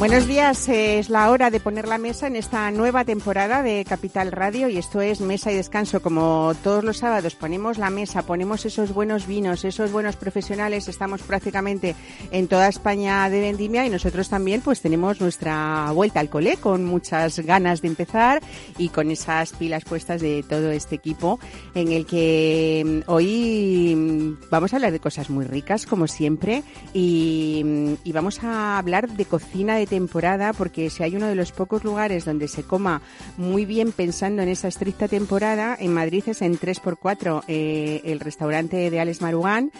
Buenos días, es la hora de poner la mesa en esta nueva temporada de Capital Radio y esto es Mesa y Descanso. Como todos los sábados ponemos la mesa, ponemos esos buenos vinos, esos buenos profesionales, estamos prácticamente en toda España de vendimia y nosotros también pues tenemos nuestra vuelta al cole con muchas ganas de empezar y con esas pilas puestas de todo este equipo en el que mm, hoy mm, vamos a hablar de cosas muy ricas como siempre y, mm, y vamos a hablar de cocina de temporada, porque si hay uno de los pocos lugares donde se coma muy bien pensando en esa estricta temporada, en Madrid es en 3x4 eh, el restaurante de Alex Marugán,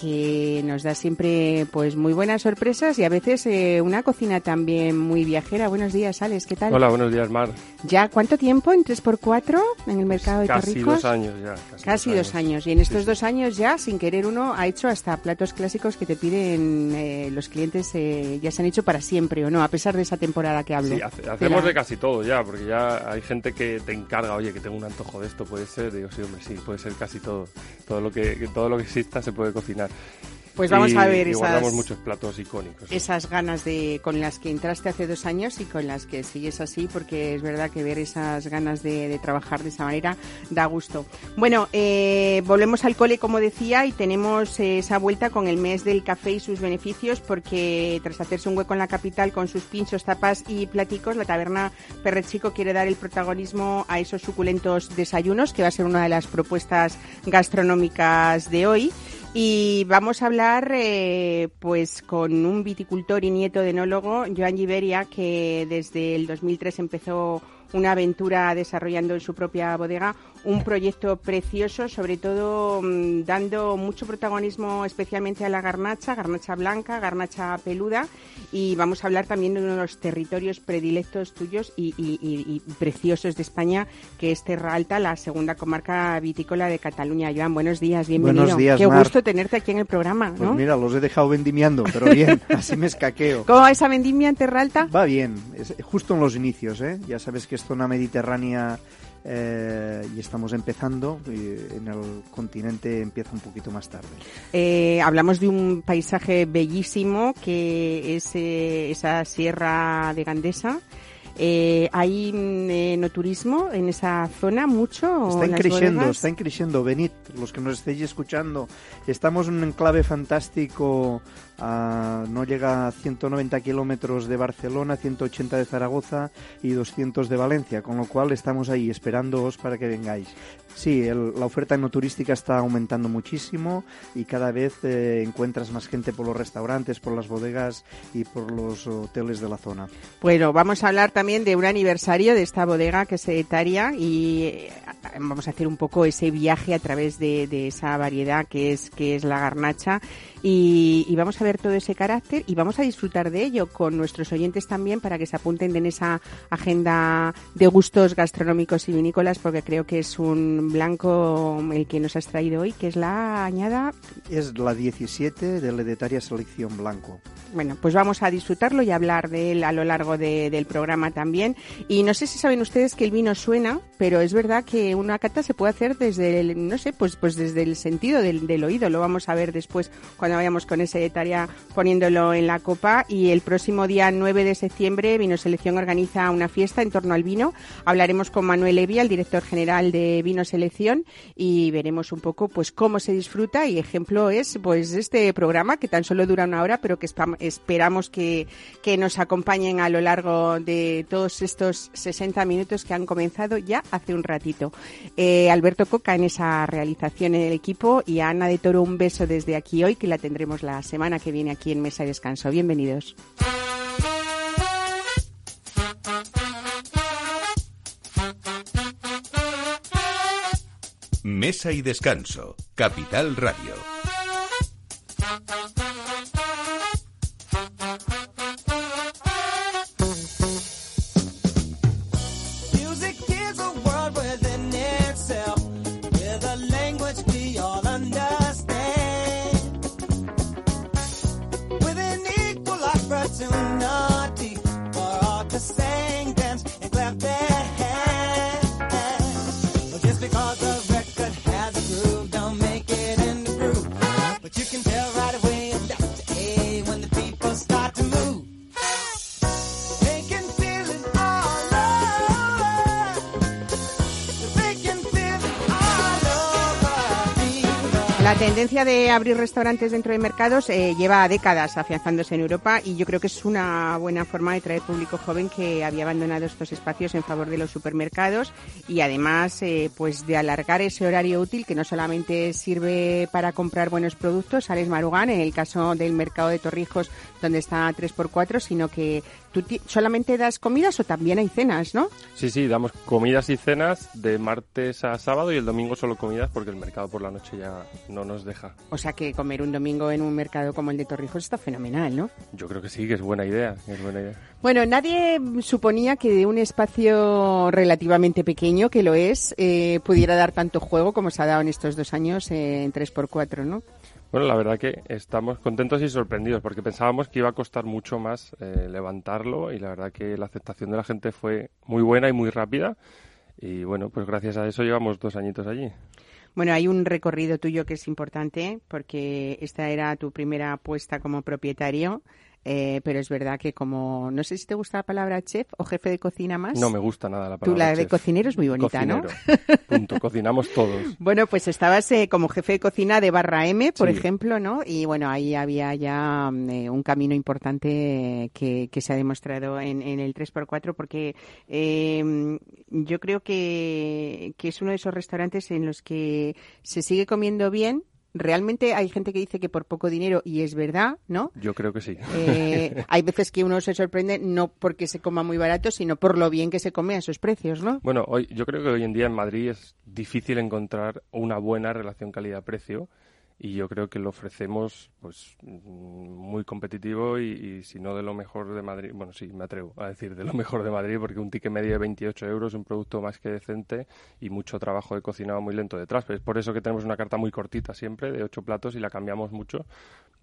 que nos da siempre pues muy buenas sorpresas y a veces eh, una cocina también muy viajera. Buenos días, Alex, ¿qué tal? Hola, buenos días, Mar. ¿Ya cuánto tiempo en 3x4 en el mercado de Casi Torrijos? dos años ya. Casi, dos, años. Y en estos dos años ya, sin querer uno, ha hecho hasta platos clásicos que te piden eh, los clientes, eh, ya se han hecho para siempre o no, a pesar de esa temporada que hablo. Sí, hace- hacemos la- de casi todo ya, porque ya hay gente que te encarga, oye, que tengo un antojo de esto, puede ser. Digo, sí, hombre, sí, puede ser casi todo. Todo lo que todo lo que exista se puede cocinar. Pues vamos Y- a ver esas, muchos platos icónicos. esas ganas de con las que entraste hace dos años y con las que sigues así, porque es verdad que ver esas ganas de, de trabajar de esa manera da gusto. Bueno, eh, volvemos al cole, como decía, y tenemos esa vuelta con el mes del café y sus beneficios, porque tras hacerse un hueco en la capital con sus pinchos, tapas y platicos, la taberna Perrechico quiere dar el protagonismo a esos suculentos desayunos, que va a ser una de las propuestas gastronómicas de hoy. Y vamos a hablar eh, pues con un viticultor y nieto de enólogo, Joan Giberia, que desde el 2003 empezó una aventura desarrollando en su propia bodega un proyecto precioso, sobre todo mm, dando mucho protagonismo especialmente a la garnacha, garnacha blanca, garnacha peluda, y vamos a hablar también de uno de los territorios predilectos tuyos y, y- y- y preciosos de España, que es Terra Alta, la segunda comarca vitícola de Cataluña. Joan, buenos días, bienvenido. Buenos días, Qué Mar. gusto tenerte aquí en el programa, Pues ¿no? mira, los he dejado vendimiando, pero bien, así me escaqueo. ¿Cómo va esa vendimia en Terra Alta? Va bien, es justo en los inicios, ¿eh? Ya sabes que es zona mediterránea eh, y estamos empezando, en el continente empieza un poquito más tarde. Eh, hablamos de un paisaje bellísimo que es eh, esa sierra de Gandesa. Eh, ¿Hay mm, eh, no turismo en esa zona mucho? o Está en las creciendo, bodegas? está creciendo. Venid, los que nos estéis escuchando. Estamos en un enclave fantástico. ah, no llega a 190 kilómetros de Barcelona, 180 de Zaragoza y 200 de Valencia, con lo cual estamos ahí esperándoos para que vengáis. Sí, el- la oferta no turística está aumentando muchísimo y cada vez eh, encuentras más gente por los restaurantes, por las bodegas y por los hoteles de la zona. Bueno, vamos a hablar también de un aniversario de esta bodega que es Etaria y eh, vamos a hacer un poco ese viaje a través de, de esa variedad que es que es la garnacha y, y vamos a ver todo ese carácter y vamos a disfrutar de ello con nuestros oyentes también para que se apunten en esa agenda de gustos gastronómicos y vinícolas porque creo que es un blanco el que nos has traído hoy que es la añada Es la 17 de la Hedetaria Selección Blanco. Bueno, pues vamos a disfrutarlo y hablar de él a lo largo de- del programa también. Y no sé si saben ustedes que el vino suena, pero es verdad que una cata se puede hacer desde el, no sé, pues, pues desde el sentido del, del oído. Lo vamos a ver después cuando vayamos con ese tarea poniéndolo en la copa. Y el próximo día 9 de septiembre, Vino Selección organiza una fiesta en torno al vino. Hablaremos con Manuel Evia, el director general de Vino Selección, y veremos un poco pues cómo se disfruta. Y ejemplo es pues este programa que tan solo dura una hora, pero que esperamos que, que nos acompañen a lo largo de todos estos 60 minutos que han comenzado ya hace un ratito. Eh, Alberto Coca en esa realización en el equipo y Ana de Toro un beso desde aquí hoy, que la tendremos la semana que viene aquí en Mesa y Descanso. Bienvenidos. Mesa y Descanso, Capital Radio. La tendencia de abrir restaurantes dentro de mercados eh, lleva décadas afianzándose en Europa y yo creo que es una buena forma de traer público joven que había abandonado estos espacios en favor de los supermercados y además eh, pues de alargar ese horario útil que no solamente sirve para comprar buenos productos, Alex Marugán, en el caso del mercado de Torrijos donde está 3x4, sino que tú solamente das comidas o también hay cenas, ¿no? Sí, sí, damos comidas y cenas de martes a sábado y el domingo solo comidas porque el mercado por la noche ya no nos deja. O sea que comer un domingo en un mercado como el de Torrijos está fenomenal, ¿no? Yo creo que sí, que es buena idea, es buena idea. Bueno, nadie suponía que de un espacio relativamente pequeño, que lo es, eh, pudiera dar tanto juego como se ha dado en estos dos años eh, en 3x4, ¿no? Bueno, la verdad que estamos contentos y sorprendidos porque pensábamos que iba a costar mucho más eh, levantarlo y la verdad que la aceptación de la gente fue muy buena y muy rápida y bueno, pues gracias a eso llevamos dos añitos allí. Bueno, hay un recorrido tuyo que es importante porque esta era tu primera apuesta como propietario, eh, pero es verdad que como, no sé si te gusta la palabra chef o jefe de cocina más. No me gusta nada la Tú palabra la de cocinero es muy bonita, ¿no? Cocinero. Punto. Cocinamos todos. Bueno, pues estabas eh, como jefe de cocina de Barra M, por Sí. ejemplo, ¿no? Y bueno, ahí había ya mm, eh, un camino importante que, que se ha demostrado en, en el 3x4 porque eh, yo creo que, que es uno de esos restaurantes en los que se sigue comiendo bien. Realmente hay gente que dice que por poco dinero, y es verdad, ¿no? Yo creo que sí. Eh, hay veces que uno se sorprende no porque se coma muy barato, sino por lo bien que se come a esos precios, ¿no? Bueno, hoy, yo creo que hoy en día en Madrid es difícil encontrar una buena relación calidad-precio y yo creo que lo ofrecemos pues muy competitivo y, y si no de lo mejor de Madrid, bueno sí, me atrevo a decir de lo mejor de Madrid porque un ticket medio de 28 euros, un producto más que decente y mucho trabajo de cocinado muy lento detrás. Pero es por eso que tenemos una carta muy cortita siempre, de 8 platos y la cambiamos mucho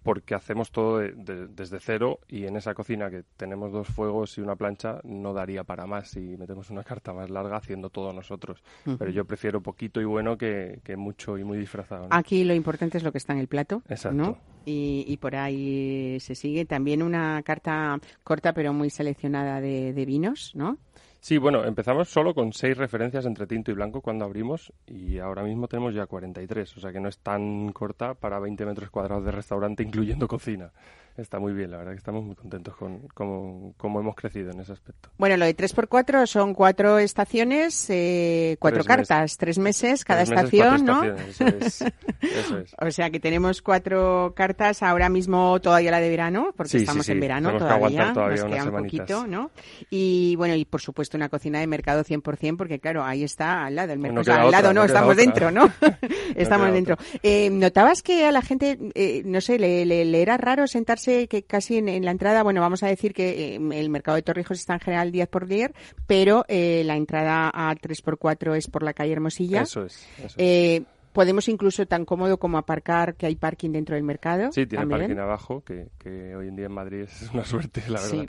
porque hacemos todo de- de- desde cero y en esa cocina que tenemos dos fuegos y una plancha no daría para más si metemos una carta más larga haciendo todo nosotros. Pero yo prefiero poquito y bueno que, que mucho y muy disfrazado. ¿no? Aquí lo importante es lo que está en el plato, Exacto. ¿no? Y, y por ahí se sigue. También una carta corta pero muy seleccionada de, de vinos, ¿no? Sí, bueno, empezamos solo con seis referencias entre tinto y blanco cuando abrimos y ahora mismo tenemos ya 43, o sea que no es tan corta para 20 metros cuadrados de restaurante, incluyendo cocina. Está muy bien, la verdad que estamos muy contentos con cómo, cómo hemos crecido en ese aspecto. Bueno, lo de 3x4 son cuatro estaciones, eh, cuatro Tres meses. cartas, tres meses cada Tres estación, ¿no? Eso es. Eso es. O sea que tenemos cuatro cartas ahora mismo todavía la de verano, porque Sí, estamos sí. en verano Tenemos todavía, nos queda un poquito, ¿no? Y bueno, y por supuesto una cocina de mercado 100%, porque claro, ahí está al lado, el mercado, No o sea, queda al lado no, estamos otra. dentro, ¿no? estamos dentro. Eh, ¿Notabas que a la gente, eh, no sé, le, le- le era raro sentarse que casi en, en la entrada, bueno, vamos a decir que eh, el mercado de Torrijos está en general 10 por 10, pero eh, la entrada a 3x4 es por la calle Hermosilla. Eso es. eso es. Eh, podemos incluso tan cómodo como aparcar, que hay parking dentro del mercado. Sí, tiene también. parking abajo, que, que hoy en día en Madrid es una suerte, la verdad. Sí.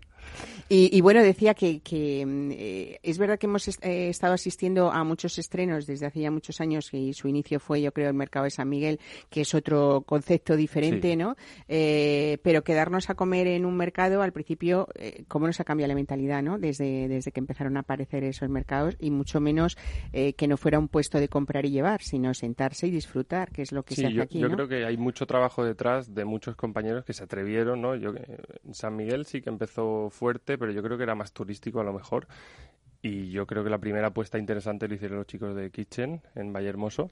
Y, y bueno, decía que, que, mm, eh, es verdad que hemos est- eh, estado asistiendo a muchos estrenos desde hace ya muchos años y su inicio fue, yo creo, el mercado de San Miguel, que es otro concepto diferente, Sí. ¿no? Eh, pero quedarnos a comer en un mercado, al principio, eh, ¿cómo nos ha cambiado la mentalidad, ¿no? Desde, desde que empezaron a aparecer esos mercados y mucho menos eh, que no fuera un puesto de comprar y llevar, sino sentarse y disfrutar, que es lo que se Sí, hace yo, aquí, yo ¿no? creo que hay mucho trabajo detrás de muchos compañeros que se atrevieron, ¿no? Yo, en San Miguel sí que empezó fuerte, pero yo creo que era más turístico a lo mejor. Y yo creo que la primera apuesta interesante lo hicieron los chicos de Kitchen en Valle Hermoso,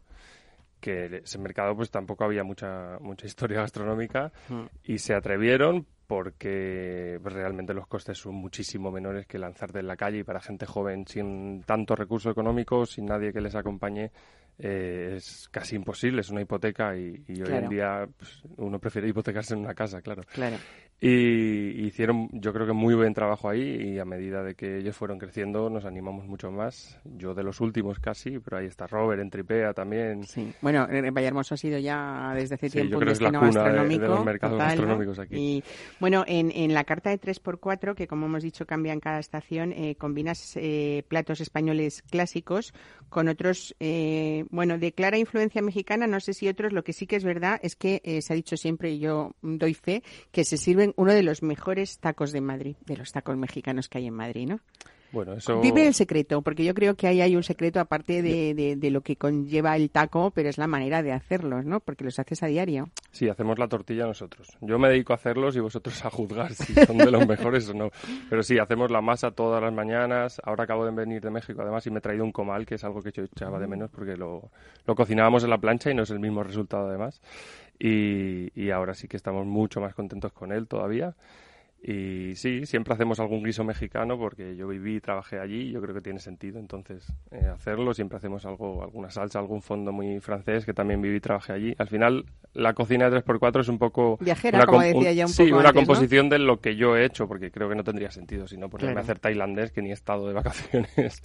que ese mercado pues tampoco había mucha mucha historia gastronómica Mm. y se atrevieron porque pues, realmente los costes son muchísimo menores que lanzarte en la calle y para gente joven sin tanto recurso económico, sin nadie que les acompañe, eh, es casi imposible, es una hipoteca y, y hoy Claro. en día pues, uno prefiere hipotecarse en una casa, claro. Claro. Y hicieron, yo creo que muy buen trabajo ahí y a medida de que ellos fueron creciendo nos animamos mucho más. Yo de los últimos casi, pero ahí está Robert en Tripea también. Sí. Bueno, en Vallehermoso ha sido ya desde hace Sí, yo tiempo un creo que es la destino cuna de- los mercados gastronómicos aquí. Y bueno, en, en la carta de 3x4, que como hemos dicho cambia en cada estación, eh, combinas eh, platos españoles clásicos con otros, eh, bueno, de clara influencia mexicana, no sé si otros, lo que sí que es verdad es que eh, se ha dicho siempre, y yo doy fe, que se sirven uno de los mejores tacos de Madrid, de los tacos mexicanos que hay en Madrid, ¿no? Bueno, eso... Dime el secreto, porque yo creo que ahí hay un secreto aparte de, de- de lo que conlleva el taco, pero es la manera de hacerlos, ¿no? Porque los haces a diario. Sí, hacemos la tortilla nosotros. Yo me dedico a hacerlos y vosotros a juzgar si son de los mejores o no. Pero sí, hacemos la masa todas las mañanas. Ahora acabo de venir de México, además, y me he traído un comal, que es algo que yo echaba de menos porque lo, lo cocinábamos en la plancha y no es el mismo resultado, además. Y, y ahora sí que estamos mucho más contentos con él todavía. Y sí, siempre hacemos algún guiso mexicano porque yo viví y trabajé allí y yo creo que tiene sentido entonces eh, hacerlo. Siempre hacemos algo, alguna salsa, algún fondo muy francés que también viví y trabajé allí. Al final, la cocina de 3x4 es un poco... Viajera, una como com- decía ya un sí, una composición de lo que yo he hecho porque creo que no tendría sentido si no ponerme Claro. a hacer tailandés que ni he estado de vacaciones.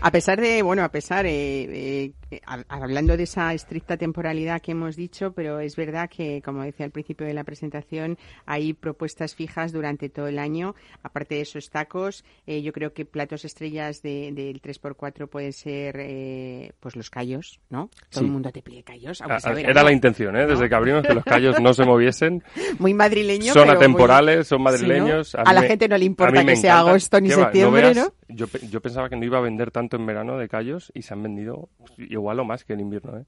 A pesar de, bueno, a pesar, eh, eh, hab- hablando de esa estricta temporalidad que hemos dicho, pero es verdad que, como decía al principio de la presentación, hay propuestas fijas durante todo el año. Aparte de esos tacos, eh, yo creo que platos estrellas de- del 3x4 pueden ser, eh, pues los callos, ¿no? Todo Sí. el mundo te pide callos. aunque Ah, sea ah. Era la intención, ¿eh? desde que abrimos, que los callos no se moviesen. Muy madrileño, son pero muy- atemporales, son Sí, ¿no? madrileños. A la me- gente no le a importa que sea agosto ni septiembre, veas- ¿no? Yo, yo pensaba que no iba a vender tanto en verano de callos y se han vendido igual o más que en invierno. ¿eh?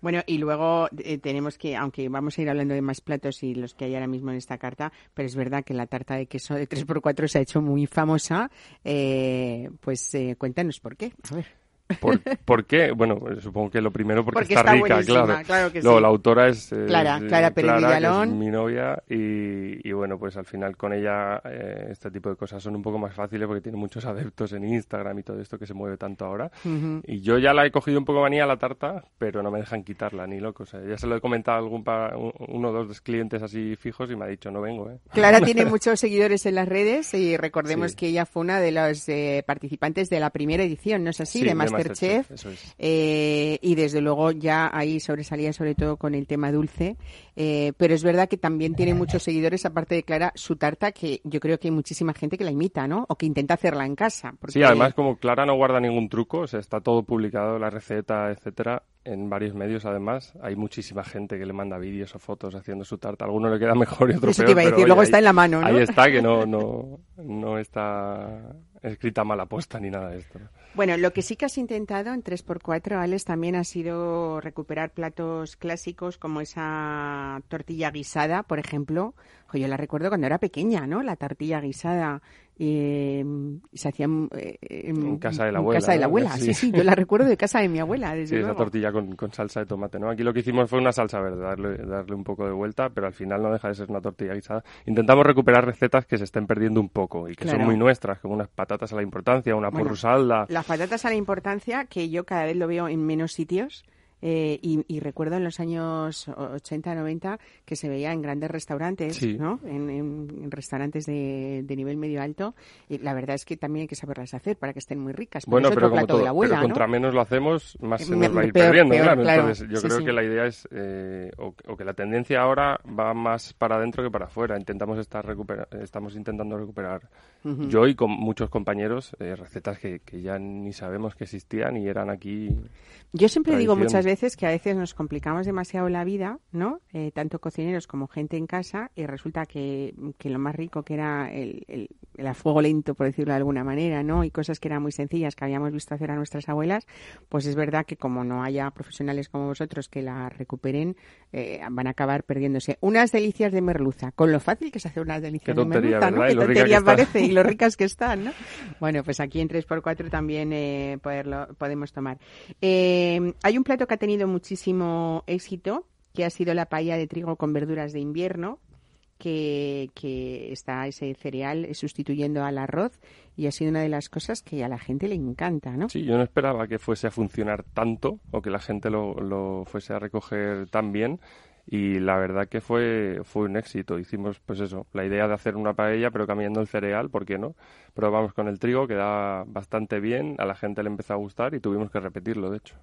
Bueno, y luego eh, tenemos que, aunque vamos a ir hablando de más platos y los que hay ahora mismo en esta carta, pero es verdad que la tarta de queso de 3x4 se ha hecho muy famosa. Eh, pues eh, cuéntanos por qué. A ver. ¿Por, por qué? Bueno, supongo que lo primero porque, Porque está, está rica, claro. claro que Luego, sí. la autora es eh, Clara, es, eh, Clara Pérez que es mi novia y, y bueno, pues al final con ella eh, este tipo de cosas son un poco más fáciles porque tiene muchos adeptos en Instagram y todo esto que se mueve tanto ahora. Y yo ya la he cogido un poco manía a la tarta, pero no me dejan quitarla ni loco. O sea, ya se lo he comentado a algún pa- un- uno o dos clientes así fijos y me ha dicho, no vengo, ¿eh? Clara tiene muchos seguidores en las redes y recordemos Sí. que ella fue una de los eh, participantes de la primera edición, ¿no es así? Sí, de de Masterchef. Masterchef, eso es. Eh, y desde luego ya ahí sobresalía sobre todo con el tema dulce. Eh, pero es verdad que también tiene muchos seguidores, aparte de Clara, su tarta, que yo creo que hay muchísima gente que la imita, ¿no? O que intenta hacerla en casa. porque- Sí, además como Clara no guarda ningún truco, o sea, está todo publicado, la receta, etcétera, en varios medios además. Hay muchísima gente que le manda vídeos o fotos haciendo su tarta. A alguno le queda mejor y otro Eso te iba a pero, decir, oye, luego ahí- está en la mano, ¿no? Ahí está, que no, no, no está escrita mala posta ni nada de esto. ¿No? Bueno, lo que sí que has intentado en 3x4, Alex, también ha sido recuperar platos clásicos como esa tortilla guisada, por ejemplo. Yo la recuerdo cuando era pequeña, ¿no? La tortilla guisada. Eh, se hacía eh, En casa de la en abuela, casa de la abuela, sí, Sí. sí, yo la recuerdo de casa de mi abuela, desde Sí, esa tortilla con, con salsa de tomate, ¿no? Aquí lo que hicimos fue una salsa verde, darle, darle un poco de vuelta, pero al final no deja de ser una tortilla guisada. Intentamos recuperar recetas que se estén perdiendo un poco y que Claro. son muy nuestras, como unas patatas a la importancia, una Bueno, porrusalda. Las patatas a la importancia que yo cada vez lo veo en menos sitios. Eh, y, y recuerdo en los años 80, 90 que se veía en grandes restaurantes, Sí. ¿no? En, en- en restaurantes de, de nivel medio alto. Y la verdad es que también hay que saberlas hacer para que estén muy ricas. Pero Bueno, pero como todo, de la abuela, pero contra ¿no? menos lo hacemos, más se nos va a ir peor, perdiendo, peor, claro. claro. Entonces, yo Sí, creo sí. que la idea es eh, o, o que la tendencia ahora va más para adentro que para afuera. Intentamos estar recupera- estamos intentando recuperar yo y con muchos compañeros eh, recetas que, que ya ni sabemos que existían y eran aquí. Yo siempre digo muchas veces que a veces nos complicamos demasiado la vida, ¿no? Eh, tanto cocineros como gente en casa, y resulta que, que lo más rico que era el, el, el a fuego lento, por decirlo de alguna manera, ¿no? Y cosas que eran muy sencillas que habíamos visto hacer a nuestras abuelas, pues es verdad que como no haya profesionales como vosotros que la recuperen, eh, van a acabar perdiéndose. Unas delicias de merluza, con lo fácil que es hacer unas delicias de merluza, ¿no? Qué tontería parece y lo ricas que están, ¿no? Bueno, pues aquí en 3x4 también eh, poderlo, podemos tomar. Eh, hay un plato que ha tenido muchísimo éxito, que ha sido la paella de trigo con verduras de invierno, que, que está ese cereal sustituyendo al arroz y ha sido una de las cosas que a la gente le encanta, ¿no? Sí, yo no esperaba que fuese a funcionar tanto o que la gente lo, lo fuese a recoger tan bien. Y la verdad que fue, fue un éxito. Hicimos, pues eso, la idea de hacer una paella, pero cambiando el cereal, ¿por qué no? Probamos con el trigo, quedaba bastante bien, a la gente le empezó a gustar y tuvimos que repetirlo, de hecho.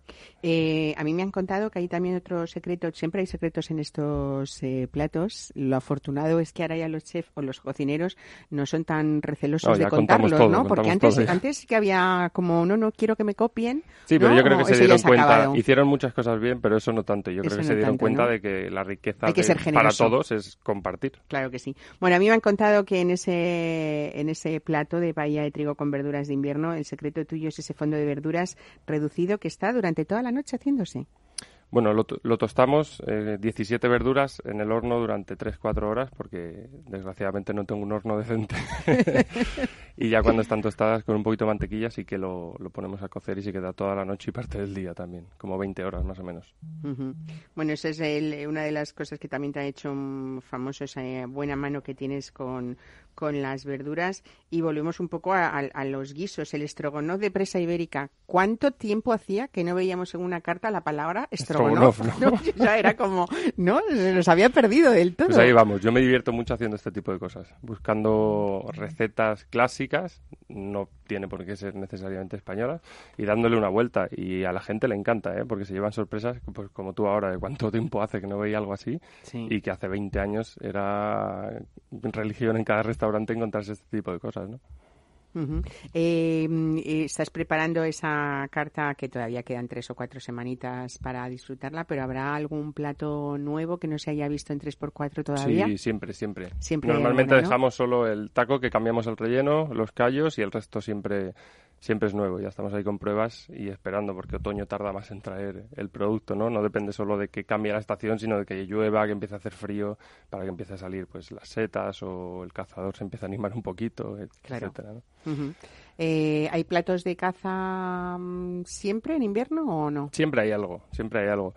Eh, a mí me han contado que hay también otro secreto, siempre hay secretos en estos eh, platos. Lo afortunado es que ahora ya los chefs o los cocineros no son tan recelosos No, de contarlos, todo, ¿no? Porque antes, todo antes sí que había como, no, no quiero que me copien. Sí, pero ¿no? yo creo que se dieron cuenta, acabado. hicieron muchas cosas bien, pero eso no tanto. Yo Eso creo que no se dieron tanto, cuenta de que la riqueza Hay que de- ser para todos es compartir. Claro que sí. Bueno, a mí me han contado que en ese, en ese plato de paella de trigo con verduras de invierno. El secreto tuyo es ese fondo de verduras reducido que está durante toda la noche haciéndose. Bueno, lo, lo tostamos, eh, 17 verduras en el horno durante 3-4 horas, porque desgraciadamente no tengo un horno decente. y ya cuando están tostadas con un poquito de mantequilla sí que lo, lo ponemos a cocer y se queda toda la noche y parte del día también, como 20 horas más o menos. Bueno, esa es el- una de las cosas que también te ha hecho famoso, esa eh, buena mano que tienes con, con las verduras. Y volvemos un poco a, a- a los guisos. El estrogonoff de presa ibérica. ¿Cuánto tiempo hacía que no veíamos en una carta la palabra estrogonoff? Estrogonoff, ¿no? Ya era como, no, se nos había perdido del todo. Pues ahí vamos, yo me divierto mucho haciendo este tipo de cosas, buscando recetas clásicas, no tiene por qué ser necesariamente españolas, y dándole una vuelta. Y a la gente le encanta, ¿eh? porque se llevan sorpresas, pues como tú ahora, de cuánto tiempo hace que no veía algo así, Sí. y que hace 20 años era religión en cada restaurante encontrarse este tipo de cosas, ¿no? Eh, mm, eh, estás preparando esa carta que todavía quedan tres o cuatro semanitas para disfrutarla, pero ¿habrá algún plato nuevo que no se haya visto en 3x4 todavía? Sí, siempre, siempre. Siempre Normalmente alguna, ¿no? dejamos solo el taco, que cambiamos el relleno, los callos y el resto siempre, siempre es nuevo. Ya estamos ahí con pruebas y esperando, porque otoño tarda más en traer el producto, ¿no? No depende solo de que cambie la estación, sino de que llueva, que empiece a hacer frío, para que empiece a salir pues las setas o el cazador se empiece a animar un poquito, Claro. etcétera, ¿no? Eh, ¿Hay platos de caza mm, siempre en invierno o no? Siempre hay algo, siempre hay algo.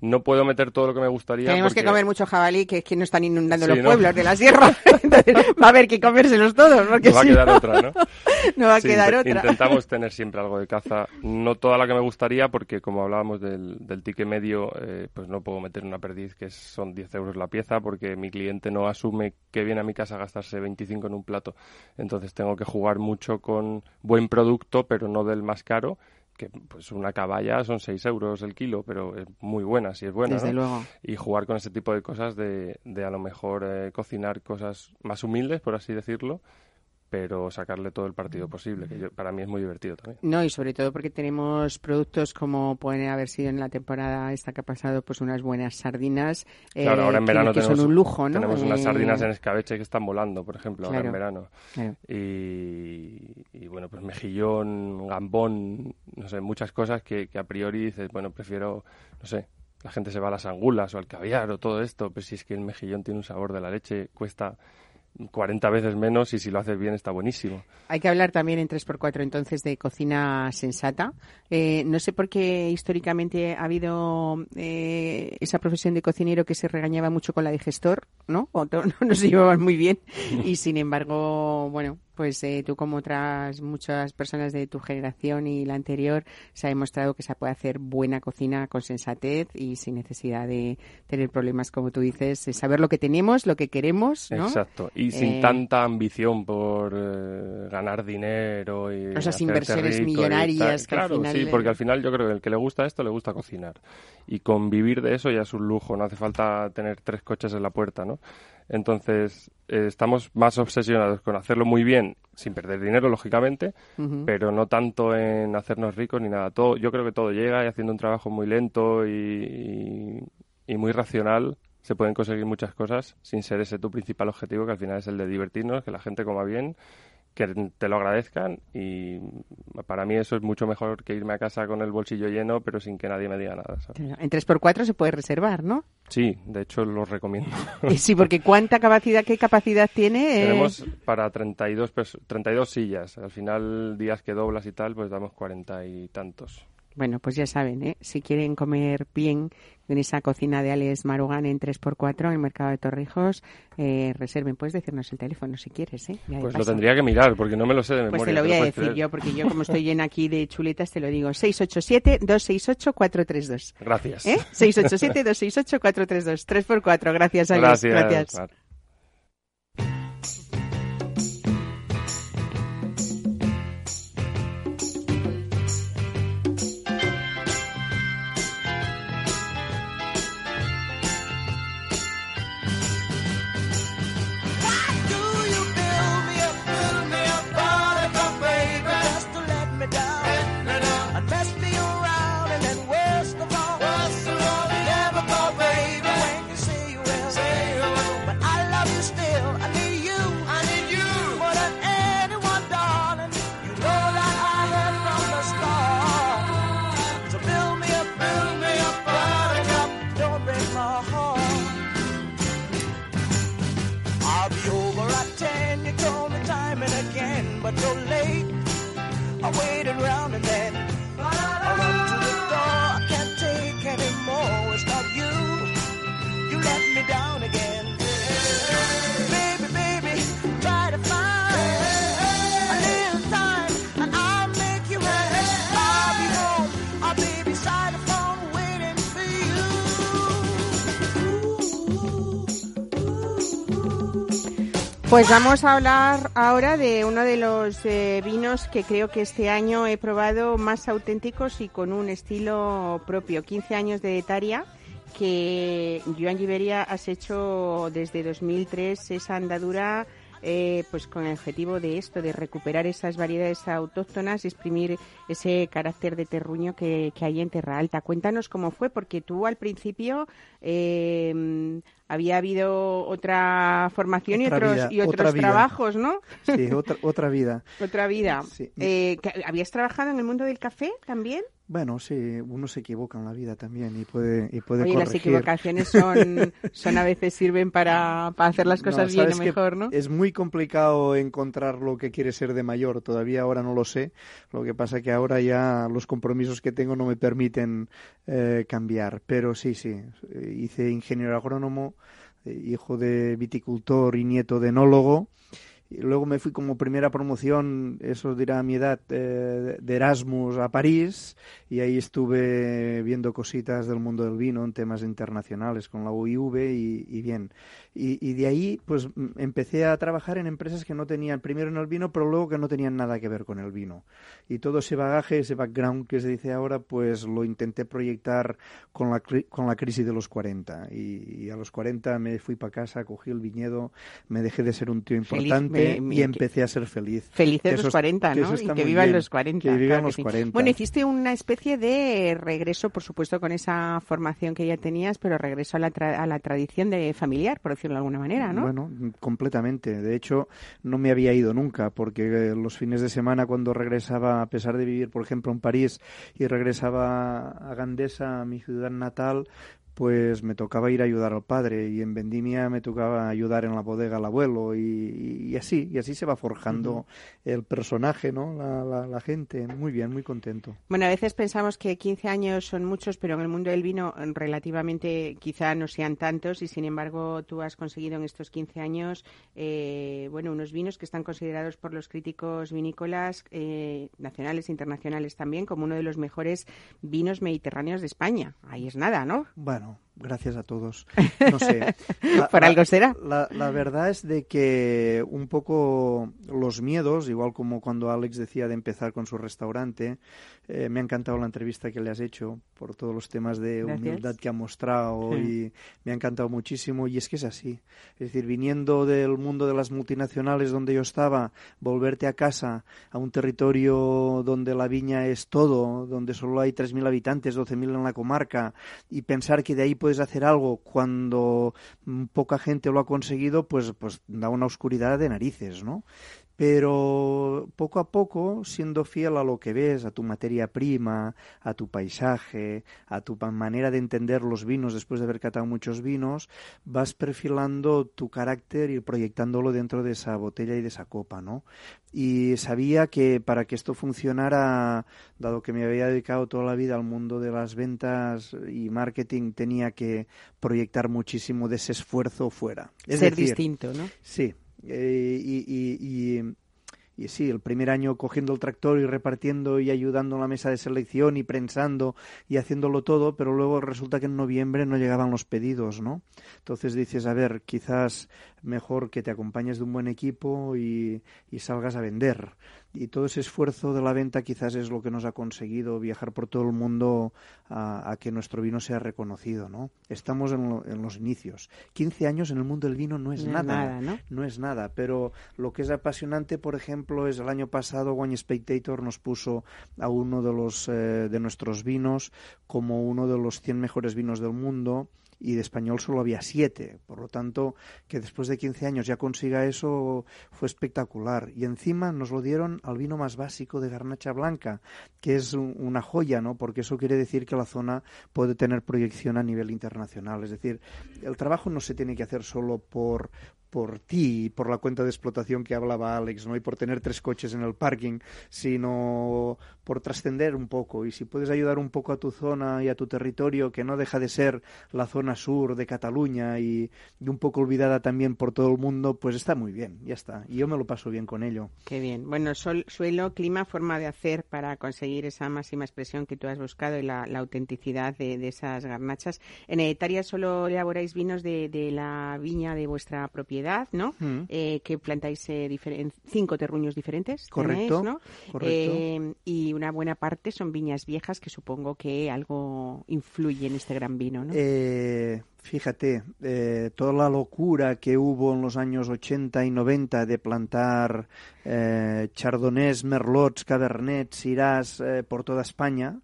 No puedo meter todo lo que me gustaría. Tenemos que comer mucho jabalí, que es que no están inundando Sí, los ¿no? pueblos de la sierra. Entonces, va a haber que comérselos todos, porque No va a quedar no, otra, ¿no? no va a Sí, quedar otra. Intentamos tener siempre algo de caza, no toda la que me gustaría, porque como hablábamos del, del ticket medio, eh, pues no puedo meter una perdiz que son 10 euros la pieza, porque mi cliente no asume que viene a mi casa a gastarse 25 en un plato. Entonces tengo que jugar mucho con buen producto, pero no del más caro, que pues una caballa son 6 euros el kilo, pero es muy buena, si es buena. Desde ¿no? luego. y jugar con ese tipo de cosas de, de a lo mejor eh, cocinar cosas más humildes, por así decirlo, pero sacarle todo el partido posible, que yo- para mí es muy divertido también. No, y sobre todo porque tenemos productos como pueden haber sido en la temporada esta que ha pasado, pues unas buenas sardinas. eh, Claro, ahora en que- verano que, tenemos, son un lujo, ¿no? tenemos unas Eh, sardinas en escabeche que están volando, por ejemplo, ahora en verano. claro. Y, y, bueno, pues mejillón, gambón, no sé, muchas cosas que, que a priori dices, bueno, prefiero, no sé, la gente se va a las angulas o al caviar o todo esto, pero si es que el mejillón tiene un sabor de la leche, cuesta 40 veces menos y si lo haces bien está buenísimo. Hay que hablar también en 3x4 entonces de cocina sensata. Eh, no sé por qué históricamente ha habido eh, esa profesión de cocinero que se regañaba mucho con la de gestor, ¿no? O no, no se llevaban muy bien. Y sin embargo, bueno, pues eh, tú como otras muchas personas de tu generación y la anterior, se ha demostrado que se puede hacer buena cocina con sensatez y sin necesidad de tener problemas, como tú dices, saber lo que tenemos, lo que queremos, ¿no? Exacto. Y sin Eh, tanta ambición por eh, ganar dinero y Esas hacerte inversiones millonarias que al claro, final, sí, porque al final yo creo que el que le gusta esto le gusta cocinar. Y convivir de eso ya es un lujo, no hace falta tener tres coches en la puerta, ¿no? Entonces, eh, estamos más obsesionados con hacerlo muy bien, sin perder dinero, lógicamente, pero no tanto en hacernos ricos ni nada. Todo, yo creo que todo llega y haciendo un trabajo muy lento y, y- y muy racional se pueden conseguir muchas cosas sin ser ese tu principal objetivo, que al final es el de divertirnos, que la gente coma bien, que te lo agradezcan y para mí eso es mucho mejor que irme a casa con el bolsillo lleno, pero sin que nadie me diga nada. ¿sabes? En 3x4 se puede reservar, ¿no? Sí, de hecho lo recomiendo. Sí, porque ¿cuánta capacidad, qué capacidad tiene? Eh, Tenemos para 32, perso- 32 sillas. Al final, días que doblas y tal, pues damos 40 y tantos. Bueno, pues ya saben, ¿eh? si quieren comer bien en esa cocina de Alex Marugan en 3x4 en el mercado de Torrijos, eh, reserven. Puedes decirnos el teléfono si quieres, ¿eh? Ya Pues lo tendría que mirar, porque no me lo sé de memoria. Pues te lo voy ¿te a decir creer? yo, porque yo como estoy llena aquí de chuletas, te lo digo. 687-268-432. Gracias. ¿Eh? 687-268-432. 3x4. Gracias, Alex. Gracias. Mar. so late. I waited. Pues vamos a hablar ahora de uno de los eh, vinos que creo que este año he probado más auténticos y con un estilo propio. 15 años de Etaria, que Joan Giberia has hecho desde 2003 esa andadura eh, pues con el objetivo de esto, de recuperar esas variedades autóctonas y exprimir ese carácter de terruño que, que hay en Terra Alta. Cuéntanos cómo fue, porque tú al principio eh, había habido otra formación y otros, vida, y otros trabajos, ¿no? Sí, otra, otra vida. Otra vida. Sí. Eh, ¿que- ¿Habías trabajado en el mundo del café también? Bueno, sí, uno se equivoca en la vida también y puede, y puede Oye, las corregir. equivocaciones son, son a veces sirven para, para hacer las cosas No, bien o mejor, ¿no? Es muy complicado encontrar lo que quiere ser de mayor. Todavía ahora no lo sé. Lo que pasa que ahora ya los compromisos que tengo no me permiten eh, cambiar. Pero sí, sí. Hice ingeniero agrónomo, eh, hijo de viticultor y nieto de enólogo. Y luego me fui como primera promoción, eso dirá mi edad, eh, de Erasmus a París y ahí estuve viendo cositas del mundo del vino en temas internacionales con la UIV y bien. Y, y de ahí pues empecé a trabajar en empresas que no tenían, primero en el vino, pero luego que no tenían nada que ver con el vino. Y todo ese bagaje, ese background que se dice ahora, pues lo intenté proyectar con la, con la crisis de los 40. Y, y a los 40 me fui para casa, cogí el viñedo, me dejé de ser un tío Feliz, importante me- me- y empecé a ser feliz. Felices Que los eso es- 40, que ¿no? eso Y que vivan bien, los 40. Que vivan claro los sí. 40. Bueno, hiciste una especie de regreso, por supuesto, con esa formación que ya tenías, pero regreso a la, tra- a la tradición de familiar, por decirlo de alguna manera, ¿no? Bueno, completamente. De hecho, no me había ido nunca, porque eh, los fines de semana cuando regresaba, a pesar de vivir, por ejemplo, en París y regresaba a Gandesa, a mi ciudad natal, pues me tocaba ir a ayudar al padre y en Vendimia me tocaba ayudar en la bodega al abuelo y, y así, y así se va forjando el personaje, ¿no? La, la, la gente. Muy bien, muy contento. Bueno, a veces pensamos que 15 años son muchos, pero en el mundo del vino eh, relativamente quizá no sean tantos y sin embargo tú has conseguido en estos 15 años, eh, bueno, unos vinos que están considerados por los críticos vinícolas eh, nacionales e internacionales también como uno de los mejores vinos mediterráneos de España. Ahí es nada, ¿no? Bueno, know. Gracias a todos. No sé. La- Por algo será. La, la verdad es de que un poco los miedos, igual como cuando Alex decía de empezar con su restaurante, eh, me ha encantado la entrevista que le has hecho por todos los temas de Gracias. humildad que ha mostrado Sí. y me ha encantado muchísimo y es que es así. Es decir, viniendo del mundo de las multinacionales donde yo estaba, volverte a casa, a un territorio donde la viña es todo, donde solo hay 3.000 habitantes, 12.000 en la comarca y pensar que de ahí puedes hacer algo cuando mm, poca gente lo ha conseguido, pues, pues da una oscuridad de narices, ¿no? Pero poco a poco, siendo fiel a lo que ves, a tu materia prima, a tu paisaje, a tu manera de entender los vinos después de haber catado muchos vinos, vas perfilando tu carácter y proyectándolo dentro de esa botella y de esa copa, ¿no? Y sabía que para que esto funcionara, dado que me había dedicado toda la vida al mundo de las ventas y marketing, tenía que proyectar muchísimo de ese esfuerzo fuera. Es Ser decir, distinto, ¿no? Sí, eh, y, y- y- sí, el primer año cogiendo el tractor y repartiendo y ayudando en la mesa de selección y prensando y haciéndolo todo, pero luego resulta que en noviembre no llegaban los pedidos, ¿no? Entonces dices, a ver, quizás mejor que te acompañes de un buen equipo y, y salgas a vender. Y todo ese esfuerzo de la venta quizás es lo que nos ha conseguido viajar por todo el mundo a, a que nuestro vino sea reconocido, ¿no? Estamos en, lo- en los inicios. 15 años en el mundo del vino no es No nada nada, ¿no? no es nada, pero lo que es apasionante, por ejemplo, es el año pasado Wine Spectator nos puso a uno de los eh, de nuestros vinos como uno de los 100 mejores vinos del mundo y de español solo había siete. Por lo tanto, que después de 15 años ya consiga eso fue espectacular. Y encima nos lo dieron al vino más básico de garnacha blanca, que es un- una joya, ¿no? Porque eso quiere decir que la zona puede tener proyección a nivel internacional. Es decir, el trabajo no se tiene que hacer solo por por ti y por la cuenta de explotación que hablaba Alex, ¿no? Y por tener tres coches en el parking, sino por trascender un poco. Y si puedes ayudar un poco a tu zona y a tu territorio, que no deja de ser la zona sur de Cataluña y, un poco olvidada también por todo el mundo, pues está muy bien, ya está. Y yo me lo paso bien con ello. Qué bien. Bueno, sol, suelo, clima, forma de hacer para conseguir esa máxima expresión que tú has buscado y la, autenticidad de, de esas garnachas. En Etaria solo elaboráis vinos de, de la viña de vuestra propiedad propiedad, ¿no? Mm. Eh, que plantáis eh, cinco terruños diferentes. Correcto, tenéis, ¿no? correcto. Eh, y una buena parte son viñas viejas que supongo que algo influye en este gran vino, ¿no? Eh, fíjate, eh, toda la locura que hubo en los años 80 y 90 de plantar eh, chardonnays, merlots, cabernets, eh, por toda España.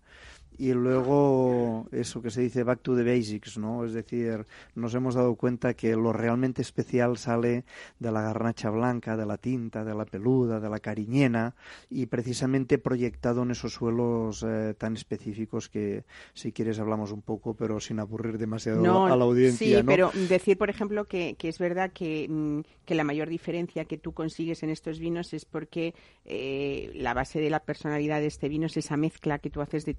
Y luego eso que se dice back to the basics, ¿no? Es decir, nos hemos dado cuenta que lo realmente especial sale de la garnacha blanca, de la tinta, de la peluda, de la cariñena y precisamente proyectado en esos suelos eh, tan específicos que si quieres hablamos un poco, pero sin aburrir demasiado a la audiencia, sí, ¿no? pero decir, por ejemplo, que, que es verdad que, mm, que la mayor diferencia que tú consigues en estos vinos es porque eh, la base de la personalidad de este vino es esa mezcla que tú haces de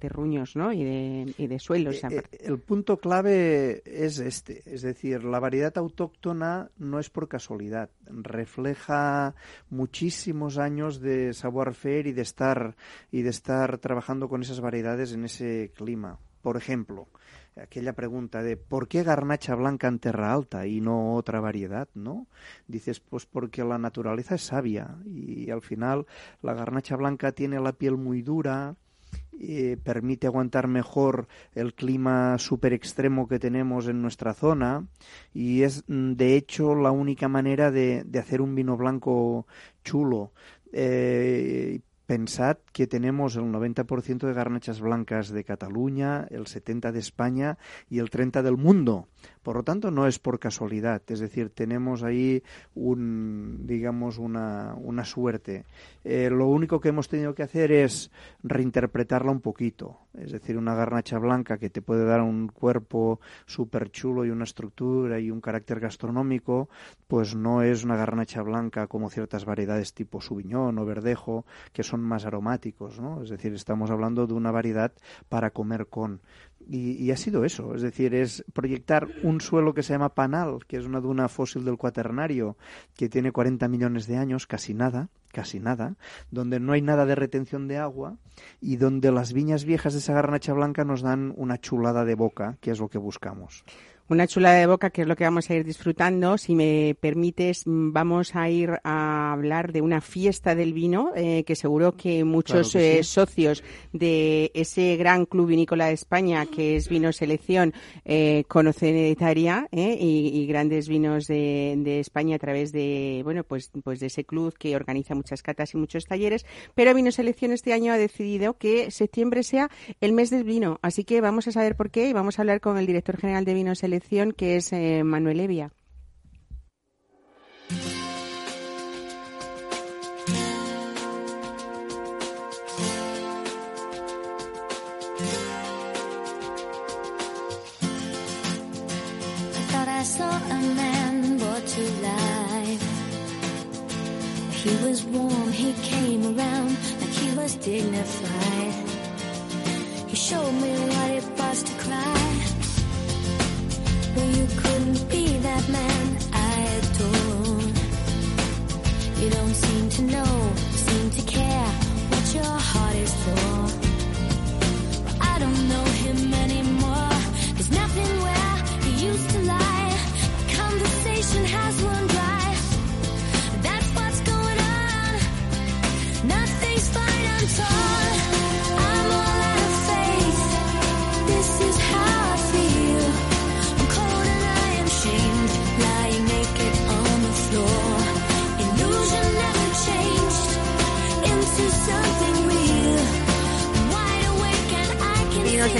Y de, suelos. Eh, eh, el punto clave es este, es decir, la variedad autóctona no es por casualidad, refleja muchísimos años de savoir-faire y de estar y de estar trabajando con esas variedades en ese clima. Por ejemplo, aquella pregunta de ¿por qué garnacha blanca en Terra Alta y no otra variedad, no? Dices, pues porque la naturaleza es sabia y al final la garnacha blanca tiene la piel muy dura, eh, permite aguantar mejor el clima súper extremo que tenemos en nuestra zona y es mm, de hecho la única manera de, de hacer un vino blanco chulo. Eh, pensad que tenemos el 90% de garnachas blancas de Cataluña, el 70% de España y el 30% del mundo. Por lo tanto, no es por casualidad. Es decir, tenemos ahí un, digamos, una, una suerte. Eh, lo único que hemos tenido que hacer es reinterpretarla un poquito. Es decir, una garnacha blanca que te puede dar un cuerpo súper chulo y una estructura y un carácter gastronómico, pues no es una garnacha blanca como ciertas variedades tipo Sauvignon o Verdejo, que son más aromáticos, ¿no? Es decir, estamos hablando de una variedad para comer con. Y, y, ha sido eso, es decir, es proyectar un suelo que se llama Panal, que es una duna fósil del cuaternario, que tiene 40 millones de años, casi nada, casi nada, donde no hay nada de retención de agua y donde las viñas viejas de esa garnacha blanca nos dan una chulada de boca, que es lo que buscamos. Una chulada de boca, que es lo que vamos a ir disfrutando. Si me permites, vamos a ir a hablar de una fiesta del vino, eh, que seguro que muchos Claro que eh, socios de ese gran club vinícola de España, que es Vino Selección, eh, conocen Italia eh, y, y grandes vinos de, de España a través de, bueno, pues, pues de ese club que organiza muchas catas y muchos talleres. Pero Vino Selección este año ha decidido que septiembre sea el mes del vino. Así que vamos a saber por qué y vamos a hablar con el director general de Vino Selección, que es eh, Manuel Evia. He was warm, he came around like he was dignified. He showed me what it was to cry. You don't seem to know, seem to care what your heart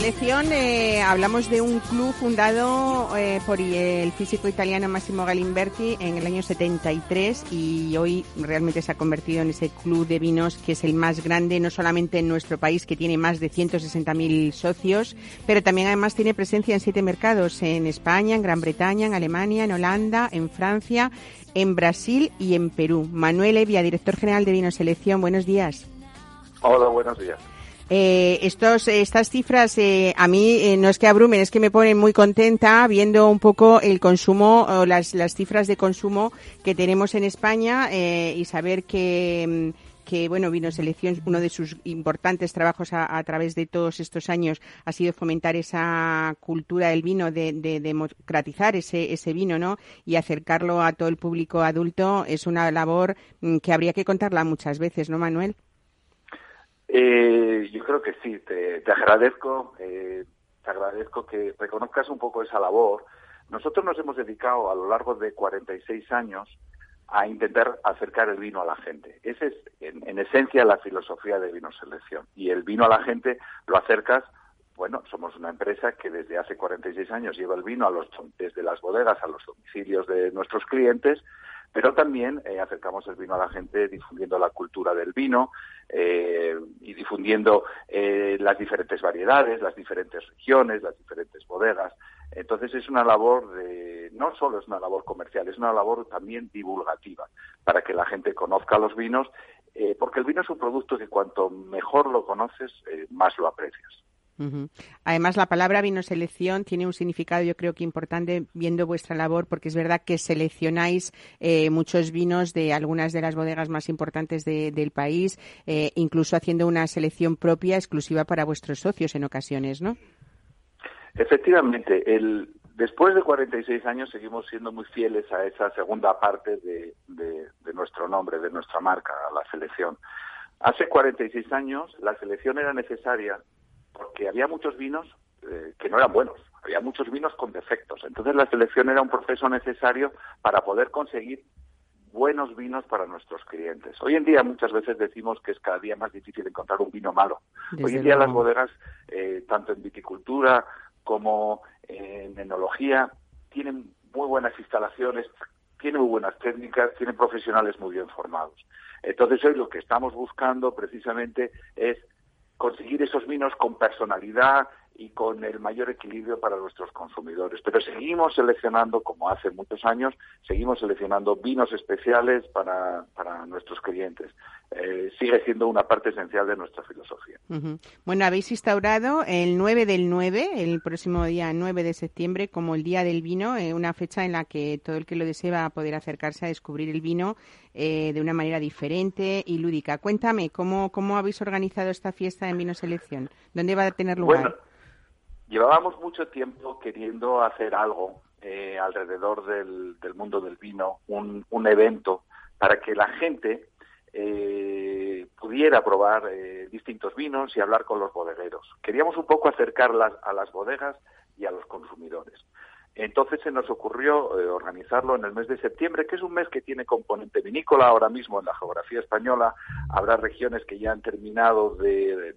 Selección, eh, hablamos de un club fundado eh, por el físico italiano Massimo Galimberti en el año 73 y hoy realmente se ha convertido en ese club de vinos que es el más grande, no solamente en nuestro país, que tiene más de 160.000 socios, pero también además tiene presencia en siete mercados, en España, en Gran Bretaña, en Alemania, en Holanda, en Francia, en Brasil y en Perú. Manuel Evia, director general de Vino Selección, buenos días. Hola, buenos días. Eh, estos, estas cifras eh, a mí eh, no es que abrumen, es que me ponen muy contenta viendo un poco el consumo o las, las cifras de consumo que tenemos en España eh, y saber que, mm, que bueno, Vino Selección, uno de sus importantes trabajos a, a través de todos estos años ha sido fomentar esa cultura del vino, de, de democratizar ese, ese vino, ¿no? Y acercarlo a todo el público adulto es una labor mm, que habría que contarla muchas veces, ¿no, Manuel? Eh, yo creo que sí, te, agradezco, eh, te agradezco que reconozcas un poco esa labor. Nosotros nos hemos dedicado a lo largo de 46 años a intentar acercar el vino a la gente. Esa es, en, en esencia, la filosofía de Vino Selección. Y el vino a la gente lo acercas bueno, somos una empresa que desde hace 46 años lleva el vino a los, desde las bodegas a los domicilios de nuestros clientes, pero también eh, acercamos el vino a la gente difundiendo la cultura del vino eh, y difundiendo eh, las diferentes variedades, las diferentes regiones, las diferentes bodegas. Entonces es una labor de, no solo es una labor comercial, es una labor también divulgativa para que la gente conozca los vinos, eh, porque el vino es un producto que cuanto mejor lo conoces, eh, más lo aprecias. Ujú. Además, la palabra vino selección tiene un significado, yo creo que importante, viendo vuestra labor, porque es verdad que seleccionáis eh, muchos vinos de algunas de las bodegas más importantes de- del país, eh, incluso haciendo una selección propia exclusiva para vuestros socios en ocasiones, ¿no? Efectivamente, el, después de 46 años seguimos siendo muy fieles a esa segunda parte de nuestro nombre, de nuestra marca, a la selección. Hace 46 años la selección era necesaria porque había muchos vinos eh, que no eran buenos, había muchos vinos con defectos. Entonces la selección era un proceso necesario para poder conseguir buenos vinos para nuestros clientes. Hoy en día muchas veces decimos que es cada día más difícil encontrar un vino malo. Desde Hoy en día luego. las bodegas, eh, tanto en viticultura como en enología, tienen muy buenas instalaciones, tienen muy buenas técnicas, tienen profesionales muy bien formados. Entonces hoy lo que estamos buscando precisamente es conseguir esos vinos con personalidad y con el mayor equilibrio para nuestros consumidores. Pero seguimos seleccionando, como hace muchos años, seguimos seleccionando vinos especiales para, para nuestros clientes. Eh, sigue siendo una parte esencial de nuestra filosofía. Bueno, habéis instaurado el 9 del 9, el próximo día 9 de septiembre, como el Día del Vino, eh, una fecha en la que todo el que lo desee va a poder acercarse a descubrir el vino eh, de una manera diferente y lúdica. Cuéntame, ¿cómo, ¿cómo habéis organizado esta fiesta en Vino Selección? ¿Dónde va a tener lugar? Bueno, llevábamos mucho tiempo queriendo hacer algo eh, alrededor del, mundo del vino, un, un evento para que la gente eh, pudiera probar eh, distintos vinos y hablar con los bodegueros. Queríamos un poco acercarlas a las bodegas y a los consumidores. Entonces se nos ocurrió eh, organizarlo en el mes de septiembre, que es un mes que tiene componente vinícola. Ahora mismo en la geografía española habrá regiones que ya han terminado de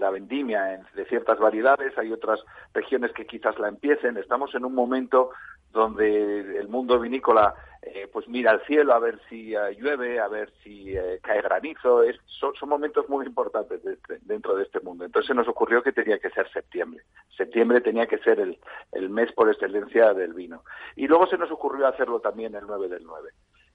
la vendimia en- de ciertas variedades, hay otras regiones que quizás la empiecen. Estamos en un momento donde el mundo vinícola eh, pues mira al cielo a ver si eh, llueve, a ver si eh, cae granizo. Es- son, momentos muy importantes de este- dentro de este mundo. Entonces se nos ocurrió que tenía que ser septiembre. Septiembre tenía que ser el, el mes por excelencia del vino. Y luego se nos ocurrió hacerlo también el 9 del 9.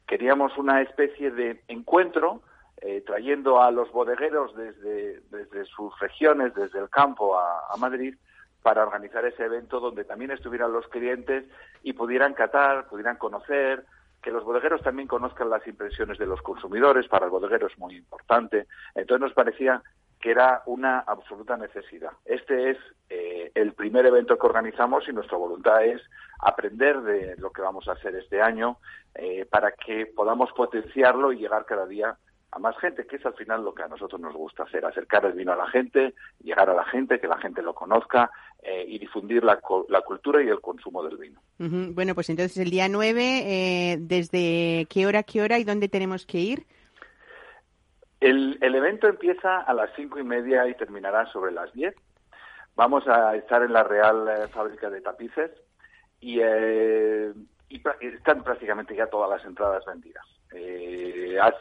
Queríamos una especie de encuentro eh, trayendo a los bodegueros desde, desde sus regiones, desde el campo a, a Madrid, para organizar ese evento donde también estuvieran los clientes y pudieran catar, pudieran conocer, que los bodegueros también conozcan las impresiones de los consumidores, para el bodeguero es muy importante. Entonces nos parecía que era una absoluta necesidad. Este es eh, el primer evento que organizamos y nuestra voluntad es aprender de lo que vamos a hacer este año eh, para que podamos potenciarlo y llegar cada día a más gente, que es al final lo que a nosotros nos gusta hacer, acercar el vino a la gente, llegar a la gente, que la gente lo conozca eh, y difundir la, la cultura y el consumo del vino. Bueno, pues entonces el día 9, eh, ¿desde qué hora, qué hora y dónde tenemos que ir? El, el evento empieza a las cinco y media y terminará sobre las diez. Vamos a estar en la Real eh, Fábrica de Tapices y, eh, y están prácticamente ya todas las entradas vendidas. Eh, has-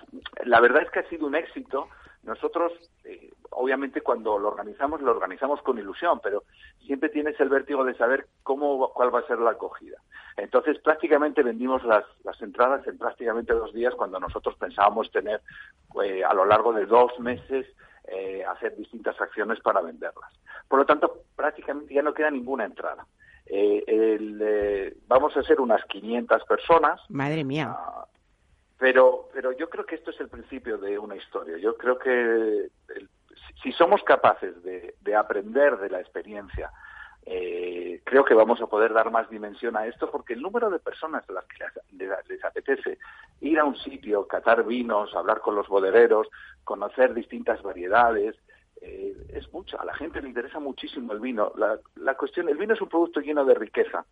la verdad es que ha sido un éxito. Nosotros, eh, obviamente, cuando lo organizamos, lo organizamos con ilusión, pero siempre tienes el vértigo de saber cómo, cuál va a ser la acogida. Entonces, prácticamente vendimos las, las entradas en prácticamente dos días cuando nosotros pensábamos tener eh, a lo largo de dos meses eh, hacer distintas acciones para venderlas. Por lo tanto, prácticamente ya no queda ninguna entrada. Eh, el, eh, vamos a ser unas 500 personas, Madre mía. ah, Pero, pero yo creo que esto es el principio de una historia. Yo creo que si- somos capaces de, de aprender de la experiencia, eh, creo que vamos a poder dar más dimensión a esto porque el número de personas a las que les, apetece ir a un sitio, catar vinos, hablar con los bodegueros, conocer distintas variedades, eh, es mucho. A la gente le interesa muchísimo el vino. La, la cuestión, el vino es un producto lleno de riqueza,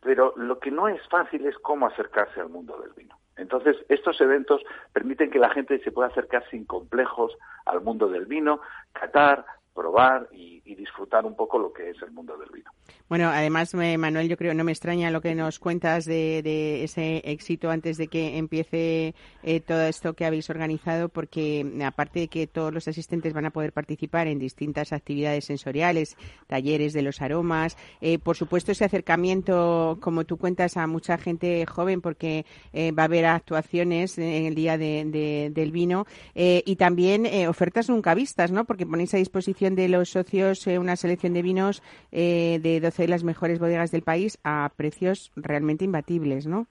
pero lo que no es fácil es cómo acercarse al mundo del vino. Entonces, estos eventos permiten que la gente se pueda acercar sin complejos al mundo del vino, catar, probar y, disfrutar un poco lo que es el mundo del vino. Bueno, además, Manuel, yo creo no me extraña lo que nos cuentas de, de ese éxito antes de que empiece eh, todo esto que habéis organizado, porque mm, aparte de que todos los asistentes van a poder participar en distintas actividades sensoriales, talleres de los aromas, eh, por supuesto ese acercamiento, como tú cuentas, a mucha gente joven, porque eh, va a haber actuaciones en el día de- del vino eh, y también eh, ofertas nunca vistas, ¿no? Porque ponéis a disposición de los socios eh, una selección de vinos eh, de 12 de las mejores bodegas del país a precios realmente imbatibles, ¿no?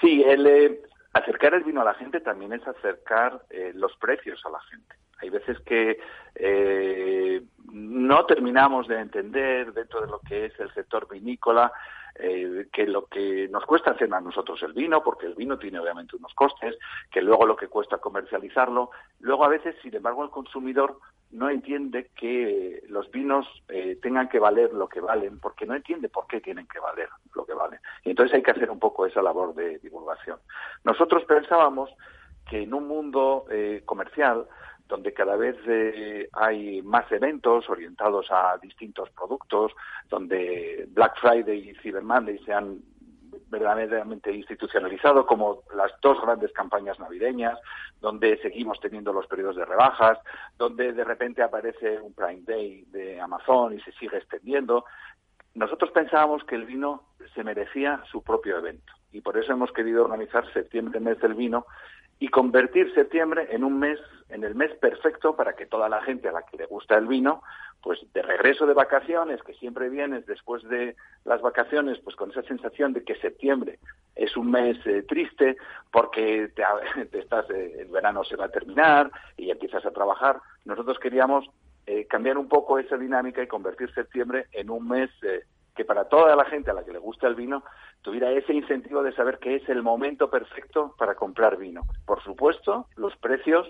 Sí, el eh, acercar el vino a la gente también es acercar los precios a la gente. Hay veces que no terminamos de entender dentro de lo que es el sector vinícola eh, que lo que nos cuesta hacer a nosotros el vino, porque el vino tiene obviamente unos costes, que luego lo que cuesta comercializarlo, luego a veces, sin embargo, el consumidor no entiende que los vinos eh, tengan que valer lo que valen, porque no entiende por qué tienen que valer lo que valen. Y entonces hay que hacer un poco esa labor de divulgación. Nosotros pensábamos que en un mundo eh, comercial, donde cada vez eh, hay más eventos orientados a distintos productos, donde Black Friday y Cyber Monday se han verdaderamente institucionalizado como las dos grandes campañas navideñas, donde seguimos teniendo los periodos de rebajas, donde de repente aparece un Prime Day de Amazon y se sigue extendiendo. Nosotros pensábamos que el vino se merecía su propio evento y por eso hemos querido organizar septiembre, mes del vino, y convertir septiembre en un mes, en el mes perfecto para que toda la gente a la que le gusta el vino, pues de regreso de vacaciones, que siempre vienes después de las vacaciones, pues con esa sensación de que septiembre es un mes eh, triste porque te, te estás, eh, el verano se va a terminar y empiezas a trabajar. Nosotros queríamos eh, cambiar un poco esa dinámica y convertir septiembre en un mes eh, que para toda la gente a la que le gusta el vino tuviera ese incentivo de saber que es el momento perfecto para comprar vino. Por supuesto, los precios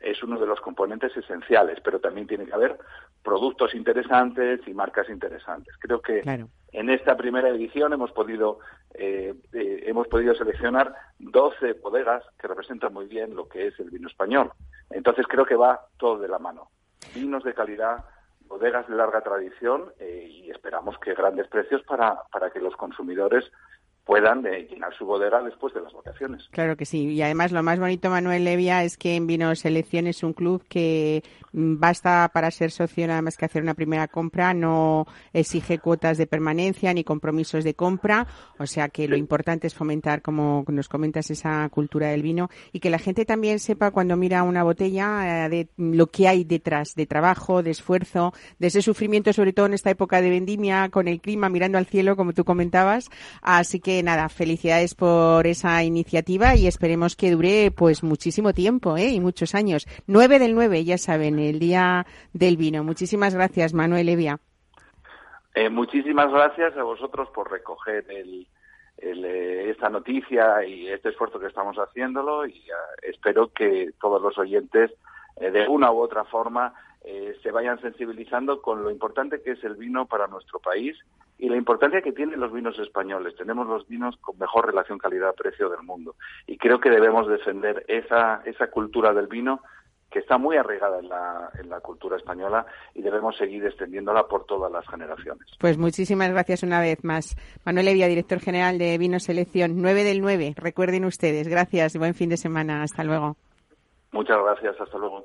es uno de los componentes esenciales, pero también tiene que haber productos interesantes y marcas interesantes. Creo que Claro. en esta primera edición hemos podido eh, eh, hemos podido seleccionar 12 bodegas que representan muy bien lo que es el vino español. Entonces creo que va todo de la mano. Vinos de calidad, bodegas de larga tradición eh, y esperamos que grandes precios para, para que los consumidores puedan eh, llenar su bodega después de las vacaciones. Claro que sí. Y además lo más bonito, Manuel Levia, es que en Vino Selección es un club que mm, basta para ser socio nada más que hacer una primera compra, no exige cuotas de permanencia ni compromisos de compra. O sea que lo importante es fomentar, como nos comentas, esa cultura del vino y que la gente también sepa cuando mira una botella eh, de lo que hay detrás, de trabajo, de esfuerzo, de ese sufrimiento, sobre todo en esta época de vendimia, con el clima mirando al cielo, como tú comentabas. Así que nada, felicidades por esa iniciativa y esperemos que dure pues muchísimo tiempo ¿eh? y muchos años. 9 del 9, ya saben, el día del vino. Muchísimas gracias, Manuel Evia. Eh, muchísimas gracias a vosotros por recoger el, el, eh, esta noticia y este esfuerzo que estamos haciéndolo y eh, espero que todos los oyentes eh, de una u otra forma eh, se vayan sensibilizando con lo importante que es el vino para nuestro país y la importancia que tienen los vinos españoles. Tenemos los vinos con mejor relación calidad-precio del mundo y creo que debemos defender esa, esa cultura del vino que está muy arraigada en la, en la cultura española y debemos seguir extendiéndola por todas las generaciones. Pues muchísimas gracias una vez más. Manuel Evia, director general de Vino Selección, 9 del 9. Recuerden ustedes. Gracias. Buen fin de semana. Hasta luego. Muchas gracias. Hasta luego.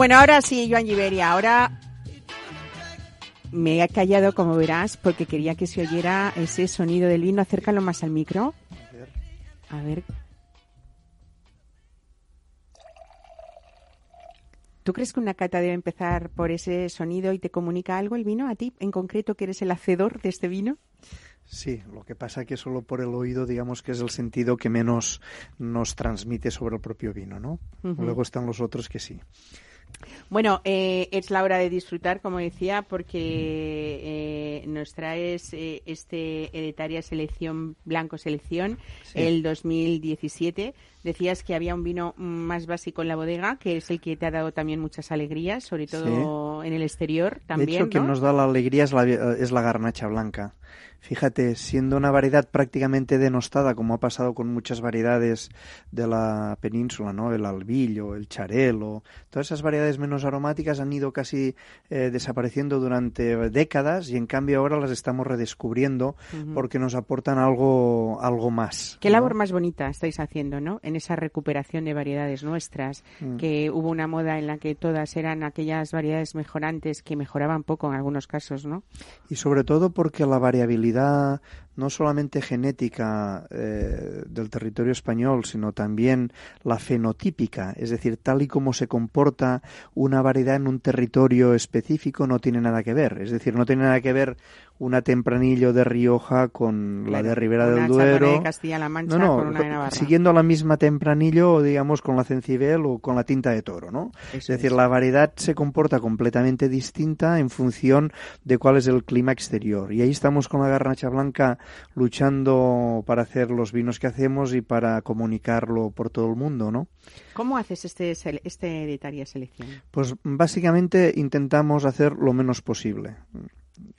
Bueno, ahora sí, Joan Giberia, ahora me he callado, como verás, porque quería que se oyera ese sonido del vino. Acércalo más al micro. A ver. ¿Tú crees que una cata debe empezar por ese sonido y te comunica algo el vino a ti, en concreto, que eres el hacedor de este vino? Sí, lo que pasa que solo por el oído, digamos que es el sentido que menos nos transmite sobre el propio vino, ¿no? Luego están los otros que sí. Bueno, eh, es la hora de disfrutar, como decía, porque eh, nos traes eh, este Editaria Selección Blanco Selección, Sí. el 2017. Decías que había un vino más básico en la bodega, que es el que te ha dado también muchas alegrías, sobre todo en el exterior también, de hecho, ¿no? quien nos da la alegría es la, es la garnacha blanca. Fíjate, siendo una variedad prácticamente denostada, como ha pasado con muchas variedades de la península, ¿no? El albillo, el charelo, todas esas variedades menos aromáticas han ido casi eh, desapareciendo durante décadas y en cambio ahora las estamos redescubriendo porque nos aportan algo, algo más. Qué ¿no? labor más bonita estáis haciendo, ¿no? En esa recuperación de variedades nuestras, Mm. que hubo una moda en la que todas eran aquellas variedades mejorantes que mejoraban poco en algunos casos, ¿no? Y sobre todo porque la variabilidad no solamente genética eh, del territorio español, sino también la fenotípica, es decir, tal y como se comporta una variedad en un territorio específico, no tiene nada que ver. Es decir, no tiene nada que ver una tempranillo de Rioja con la de Ribera del Duero. de Castilla-La Mancha no, no, con una de Navarra. siguiendo la misma tempranillo, digamos, con la cencibel o con la tinta de toro, ¿no? Es decir, la variedad se comporta completamente distinta en función de cuál es el clima exterior. Y ahí estamos con la garnacha blanca luchando para hacer los vinos que hacemos y para comunicarlo por todo el mundo, ¿no? ¿Cómo haces este, este Editaria Selección? Pues básicamente intentamos hacer lo menos posible.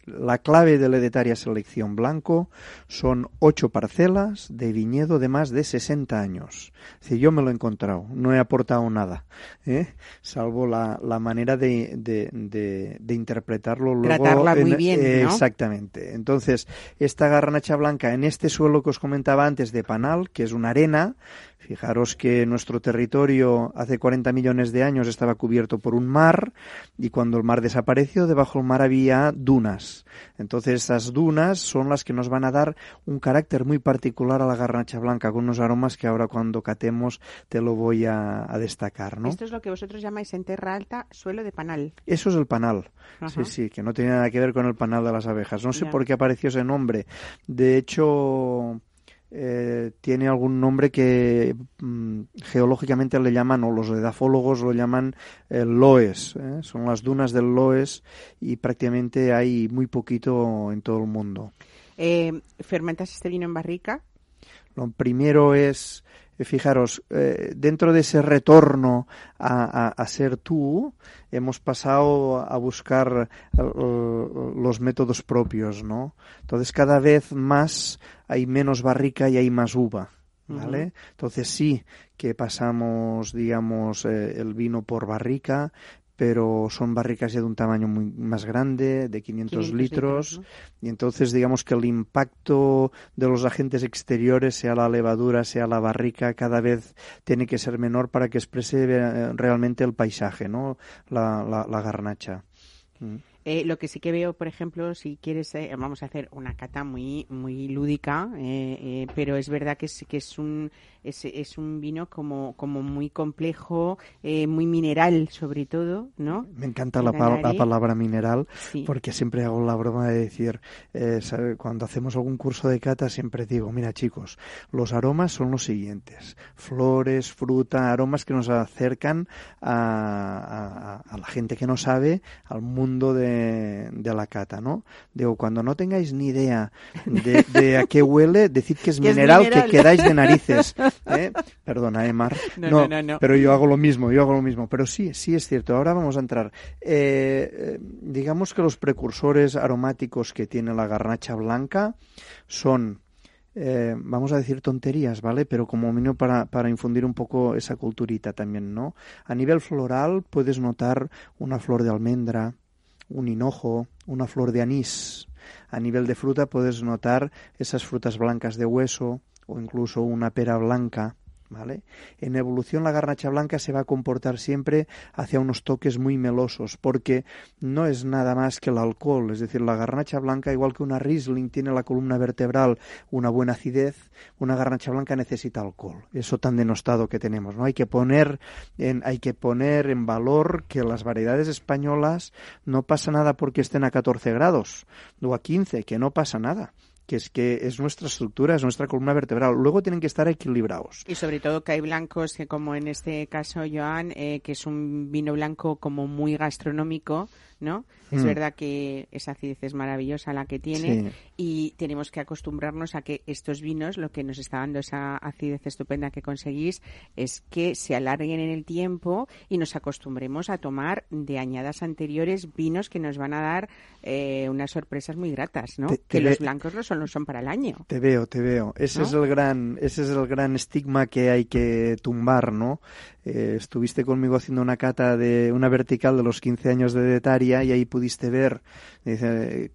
La clave de la Hedetaria Selección Blanco son ocho parcelas de viñedo de más de 60 años. Decir, yo me lo he encontrado, no he aportado nada, ¿eh? salvo la, la manera de, de, de- de interpretarlo luego. Tratarla muy en- bien, ¿no? Exactamente. Entonces, esta garnacha blanca en este suelo que os comentaba antes de Panal, que es una arena, Fijaros que nuestro territorio hace 40 millones de años estaba cubierto por un mar y cuando el mar desapareció, debajo del mar había dunas. Entonces esas dunas son las que nos van a dar un carácter muy particular a la garnacha blanca con unos aromas que ahora cuando catemos te lo voy a, a destacar, ¿no? Esto es lo que vosotros llamáis en Terra Alta suelo de panal. Eso es el panal. Ajá. Sí, sí, que no tiene nada que ver con el panal de las abejas. No sé Ya. por qué apareció ese nombre. De hecho, eh, tiene algún nombre que mm, geológicamente le llaman, o los edafólogos lo llaman eh, loes. ¿eh? Son las dunas del loes y prácticamente hay muy poquito en todo el mundo. Eh, ¿Fermentas este vino en barrica? Lo primero es, fijaros, eh, dentro de ese retorno a, a- a ser tú, hemos pasado a buscar los métodos propios, ¿no? Entonces cada vez más hay menos barrica y hay más uva. ¿Vale? Entonces sí que pasamos, digamos, eh, el vino por barrica, pero son barricas ya de un tamaño muy más grande, de 500, 500 litros, ¿no? y entonces digamos que el impacto de los agentes exteriores, sea la levadura, sea la barrica, cada vez tiene que ser menor para que exprese eh, realmente el paisaje, ¿no? La, la, la garnacha. Mm. Eh, lo que sí que veo, por ejemplo, si quieres, eh, vamos a hacer una cata muy muy lúdica, eh, pero es verdad que es, que es un es, es un vino como como muy complejo, eh, muy mineral sobre todo, ¿no? Me encanta la, pa- la palabra mineral Sí. porque siempre hago la broma de decir, eh, cuando hacemos algún curso de cata siempre digo, mira chicos, los aromas son los siguientes, flores, fruta, aromas que nos acercan a, a- a la gente que no sabe, al mundo de, de la cata, ¿no? Digo, cuando no tengáis ni idea de, de a qué huele, decid que es Que es mineral, mineral. que quedáis de narices. ¿eh? Perdona, eh, Mar. No, no, no, no. Pero yo hago lo mismo, yo hago lo mismo. Pero sí, sí es cierto. Ahora vamos a entrar. Eh, eh, digamos que los precursores aromáticos que tiene la garnacha blanca son, eh, vamos a decir tonterías, ¿vale? Pero como mínimo para, para infundir un poco esa culturita también, ¿no? A nivel floral puedes notar una flor de almendra, un hinojo, una flor de anís. A nivel de fruta puedes notar esas frutas blancas de hueso o incluso una pera blanca. ¿Vale? En evolución la garnacha blanca se va a comportar siempre hacia unos toques muy melosos porque no es nada más que el alcohol, es decir, la garnacha blanca igual que una Riesling tiene la columna vertebral una buena acidez, una garnacha blanca necesita alcohol. Eso tan denostado que tenemos, ¿no? Hay que poner en hay que poner en valor que las variedades españolas no pasa nada porque estén a 14 grados o a 15, que no pasa nada que es que es nuestra estructura, es nuestra columna vertebral. Luego tienen que estar equilibrados. Y sobre todo que hay blancos que, como en este caso, Joan, eh, que es un vino blanco como muy gastronómico, ¿no? Es Mm. verdad que esa acidez es maravillosa la que tiene Sí. y tenemos que acostumbrarnos a que estos vinos, lo que nos está dando esa acidez estupenda que conseguís, es que se alarguen en el tiempo y nos acostumbremos a tomar de añadas anteriores vinos que nos van a dar eh, unas sorpresas muy gratas, ¿no? Te- te que los blancos no solo son para el año. Te veo, te veo. Ese ¿No? es el gran, ese es el gran estigma que hay que tumbar, ¿no? Eh, estuviste conmigo haciendo una cata de una vertical de los 15 años de Detaria y ahí pudiste ver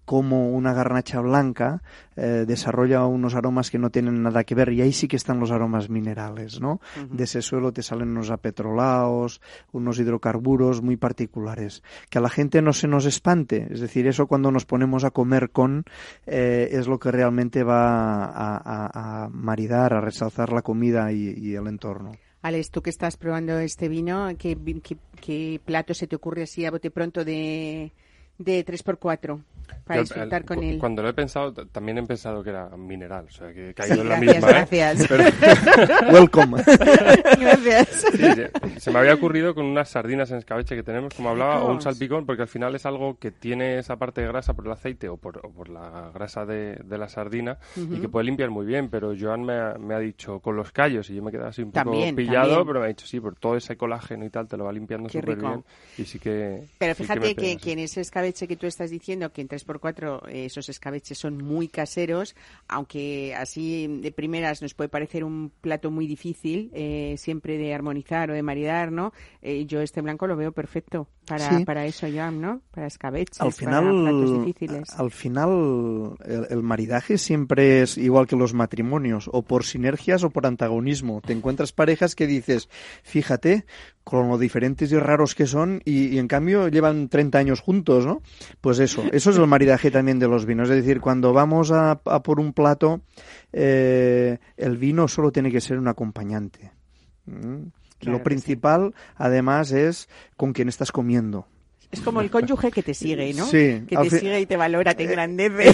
cómo una garnacha blanca eh, desarrolla unos aromas que no tienen nada que ver y ahí sí que están los aromas minerales, ¿no? De ese suelo te salen unos apetrolados, unos hidrocarburos muy particulares. Que a la gente no se nos espante, es decir, eso cuando nos ponemos a comer con eh, es lo que realmente va a, a- a maridar, a resalzar la comida y, y el entorno. Alex, tú que estás probando este vino, ¿qué, qué- qué plato se te ocurre así a bote pronto de, de 3x4 para disfrutar eh, con él? Cuando lo he pensado, también he pensado que era mineral, o sea, que he caído en la gracias, misma. ¿eh? gracias. Pero- Welcome. Gracias. Sí, sí. Se me había ocurrido con unas sardinas en escabeche que tenemos, como hablaba, o un salpicón, porque al final es algo que tiene esa parte de grasa por el aceite o por, o por la grasa de, de la sardina y que puede limpiar muy bien. Pero Joan me ha, me ha dicho con los callos y yo me he quedado así un poco También, pillado, también. pero me ha dicho sí, por todo ese colágeno y tal te lo va limpiando súper bien. Y sí que. Pero sí fíjate me que, pega, que, sí. en ese escabeche que tú estás diciendo, que en 3x4 eh, esos escabeches son muy caseros, aunque así de primeras nos puede parecer un plato muy difícil eh, siempre de armonizar o de maridar, ¿no? Eh, yo este blanco lo veo perfecto para, Sí. para eso, Joan, ¿no? Para escabeches, al para platos final, difíciles. al final el, el maridaje siempre es igual que los matrimonios, o por sinergias o por antagonismo. Te encuentras parejas que dices, fíjate, con lo diferentes y raros que son, y, y en cambio llevan 30 años juntos, ¿no? Pues eso, eso es el maridaje también de los vinos. Es decir, cuando vamos a, a por un plato, eh, el vino solo tiene que ser un acompañante. ¿Mm? Claro lo que sí. principal, además, es con quien estás comiendo. Es como el cónyuge que te sigue, ¿no? Sí, Que te sigue y te valora, te engrandece.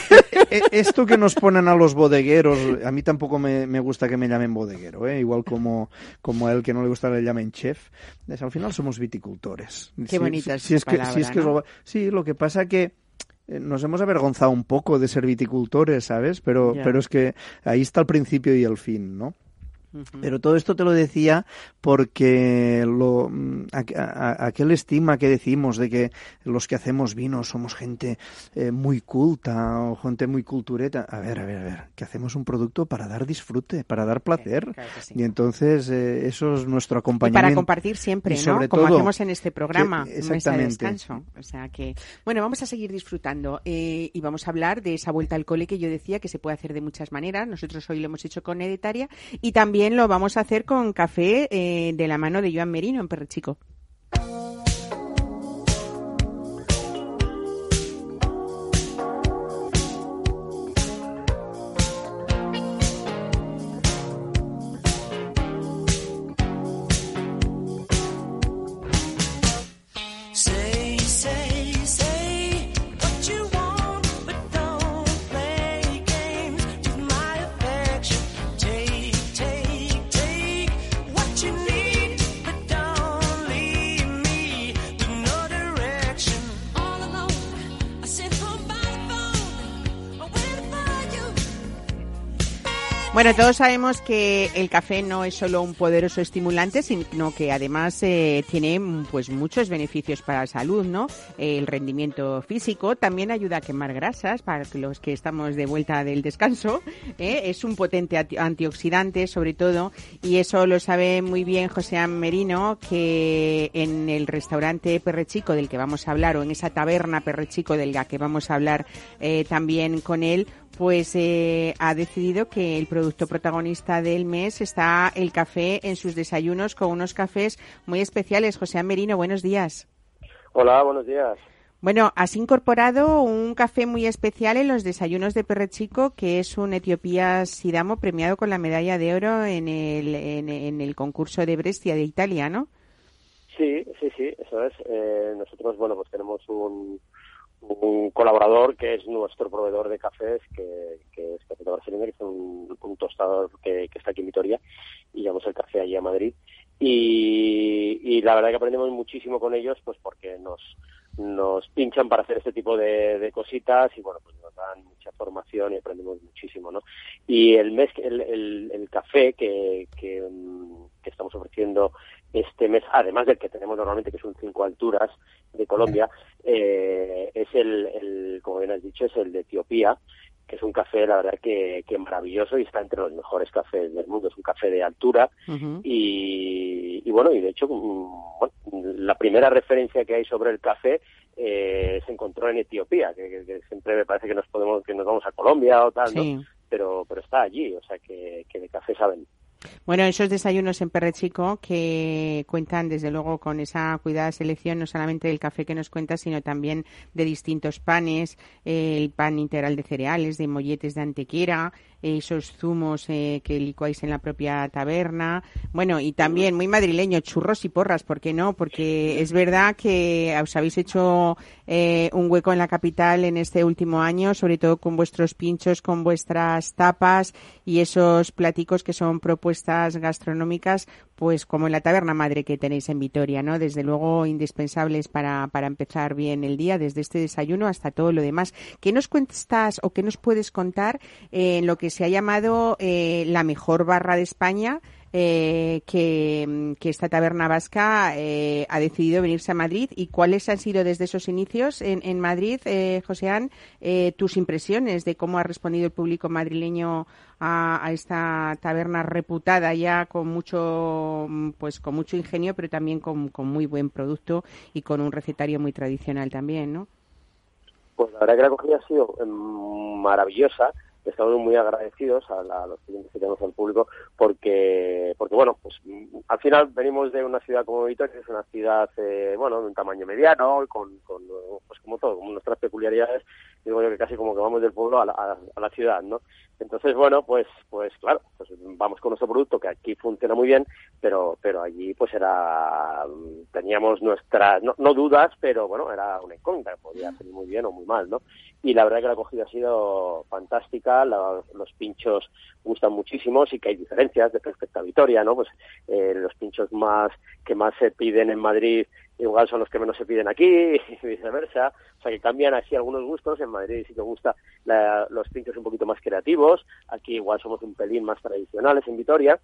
Eh, Esto que nos ponen a los bodegueros, a mí tampoco me, me gusta que me llamen bodeguero, ¿eh? igual como, como a él que no le gusta le llamen chef. Es, al final somos viticultores. Qué bonita si es que, es que lo- sí, lo que pasa que eh, nos hemos avergonzado un poco de ser viticultores, ¿sabes? Pero, pero es que ahí está el principio y el fin, ¿no? Pero todo esto te lo decía porque lo, mm, aquel estigma que decimos de que los que hacemos vino somos gente eh, muy culta o gente muy cultureta. A ver, a ver, a ver, que hacemos un producto para dar disfrute, para dar placer. claro que sí. Y entonces eh, eso es nuestro Y acompañamiento. para compartir siempre, Y ¿no? Como todo, hacemos en este programa, que- Mesa de exactamente. descanso. O sea que, bueno, vamos a seguir disfrutando eh, y vamos a hablar de esa vuelta al cole que yo decía que se puede hacer de muchas maneras. Nosotros hoy lo hemos hecho con Editaria y también lo vamos a hacer con café eh, de la mano de Joan Merino en Perrechico. Say, Bueno, todos sabemos que el café no es solo un poderoso estimulante, sino que además eh, tiene pues muchos beneficios para la salud, ¿no? El rendimiento físico también ayuda a quemar grasas para los que estamos de vuelta del descanso. ¿eh? Es un potente anti- antioxidante, sobre todo, y eso lo sabe muy bien José Merino, que en el restaurante Perrechico del que vamos a hablar o en esa taberna Perrechico del que vamos a hablar eh, también con él, pues eh, ha decidido que el producto protagonista del mes está el café en sus desayunos con unos cafés muy especiales. José Merino, buenos días. Hola, buenos días. Bueno, has incorporado un café muy especial en los desayunos de Perre Chico, que es un Etiopía Sidamo premiado con la medalla de oro en el, en, en el concurso de Brescia de Italia, ¿no? Sí, sí, sí, eso es. Eh, nosotros, bueno, pues tenemos un, un colaborador que es nuestro proveedor de cafés, que, es Café Barcelona, que es un, tostador que, está aquí en Vitoria, y llevamos el café allí a Madrid. Y, y la verdad que aprendemos muchísimo con ellos, pues porque nos, pinchan para hacer este tipo de, cositas y bueno, pues nos dan mucha formación y aprendemos muchísimo, ¿no? Y el mes, el, el, el café que, que, mm, que estamos ofreciendo este mes, además del que tenemos normalmente, que un 5 alturas de Colombia, eh, es el, el, como bien has dicho, es el de Etiopía, que es un café, la verdad, que, que maravilloso y está entre los mejores cafés del mundo. Es un café de altura y, y bueno, y de hecho, mm, bueno, la primera referencia que hay sobre el café eh, se encontró en Etiopía, que, que- que siempre me parece que nos podemos, que nos vamos a Colombia o tal, ¿no? Pero, pero está allí, o sea que, que de café saben. Bueno, esos desayunos en Perre Chico que cuentan desde luego con esa cuidada selección no solamente del café que nos cuentas, sino también de distintos panes, eh, el pan integral de cereales, de molletes de antequera, esos zumos eh, que licuáis en la propia taberna. Bueno, y también muy madrileño, churros y porras, ¿por qué no? Porque es verdad que os habéis hecho eh, un hueco en la capital en este último año, sobre todo con vuestros pinchos, con vuestras tapas y esos platicos que son propuestas gastronómicas, pues como en la taberna madre que tenéis en Vitoria, ¿no? Desde luego indispensables para, para empezar bien el día, desde este desayuno hasta todo lo demás. ¿Qué nos cuentas o qué nos puedes contar en lo que se ha llamado eh, la mejor barra de España? Eh, que, esta taberna vasca eh, ha decidido venirse a Madrid y cuáles han sido desde esos inicios en, en Madrid, eh, Joséán, eh, tus impresiones de cómo ha respondido el público madrileño a, a esta taberna reputada ya con mucho mm, pues con mucho ingenio pero también con, con muy buen producto y con un recetario muy tradicional también, ¿no? Pues la verdad que la acogida ha sido em, maravillosa. Estamos muy agradecidos a, la- los clientes que tenemos al público porque, porque bueno, pues mm, al final venimos de una ciudad como Vitoria, que es una ciudad, eh, bueno, de un tamaño mediano, con, con, pues como todo, con nuestras peculiaridades, digo yo que casi como que vamos del pueblo a la, a- la ciudad, ¿no? Entonces, bueno, pues, pues claro, pues vamos con nuestro producto que aquí funciona muy bien, pero, pero allí pues era, teníamos nuestras, no, no dudas, pero bueno, era una incógnita, podía salir muy bien o muy mal, ¿no? Y la verdad que la acogida ha sido fantástica, la- los pinchos gustan muchísimo, sí que hay diferencias de respecto a Vitoria, ¿no? Pues eh, los pinchos más que más se piden en Madrid igual son los que menos se piden aquí y viceversa, o sea que cambian así algunos gustos, en Madrid sí que gusta la- los pinchos un poquito más creativos, aquí igual somos un pelín más tradicionales en Vitoria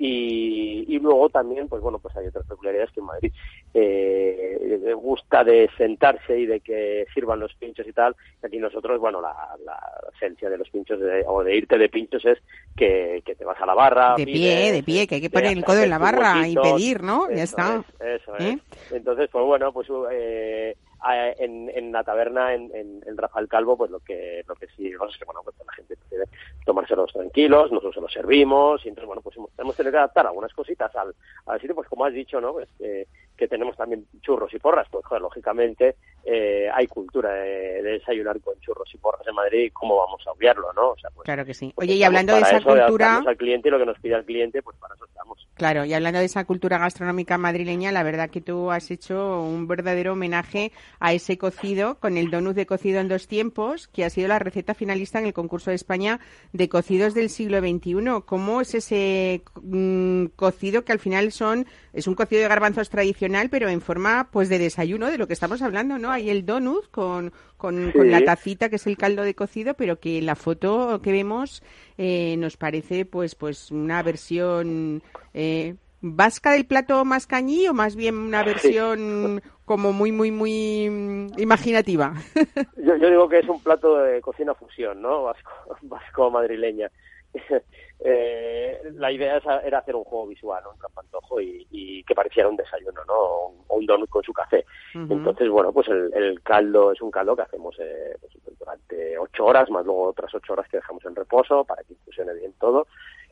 y, y luego también pues bueno pues hay otras peculiaridades que en Madrid eh, gusta de sentarse y de que sirvan los pinchos y tal, aquí nosotros bueno la, la esencia de los pinchos de- o de irte de pinchos es que, que te vas a la barra De pie, de pie, que hay que poner el codo en la barra y pedir, ¿no? Ya está. es, eso ¿Eh? es. Entonces, pues bueno, pues eh, en, en la taberna, en, en, Rafael Calvo, pues lo que lo que sí es que bueno, pues la gente prefiere tomárselos tranquilos, nosotros se los servimos, y entonces bueno, pues hemos, hemos tenido que adaptar algunas cositas al, al sitio, pues como has dicho, ¿no? Pues, eh, que tenemos también churros y porras, pues joder, lógicamente eh, hay cultura de, de desayunar con churros y porras en Madrid, y ¿cómo vamos a obviarlo, no? O sea, pues, Claro que sí. pues Oye, y hablando de esa eso, cultura, al cliente y lo que nos pide el cliente, pues para eso estamos. Claro, y hablando de esa cultura gastronómica madrileña, la verdad que tú has hecho un verdadero homenaje a ese cocido con el donut de cocido en dos tiempos, que ha sido la receta finalista en el concurso de España de cocidos del siglo XXI. ¿Cómo es ese mm, cocido que al final son es un cocido de garbanzos tradicional, pero en forma pues de desayuno, de lo que estamos hablando, ¿no? Hay el donut con, con, la tacita que es el caldo de cocido, pero que la foto que vemos eh, nos parece pues pues una versión eh, vasca del plato más cañí o más bien una versión como muy muy muy imaginativa. Yo, yo digo que es un plato de cocina fusión, ¿no? Vasco, vasco madrileña. eh, la idea era hacer un juego visual, ¿no? un trampantojo y, y que pareciera un desayuno, ¿no? O un, donut con su café. Entonces, bueno, pues el, el caldo es un caldo que hacemos eh, pues, durante ocho horas, más luego otras ocho horas que dejamos en reposo para que infusione bien todo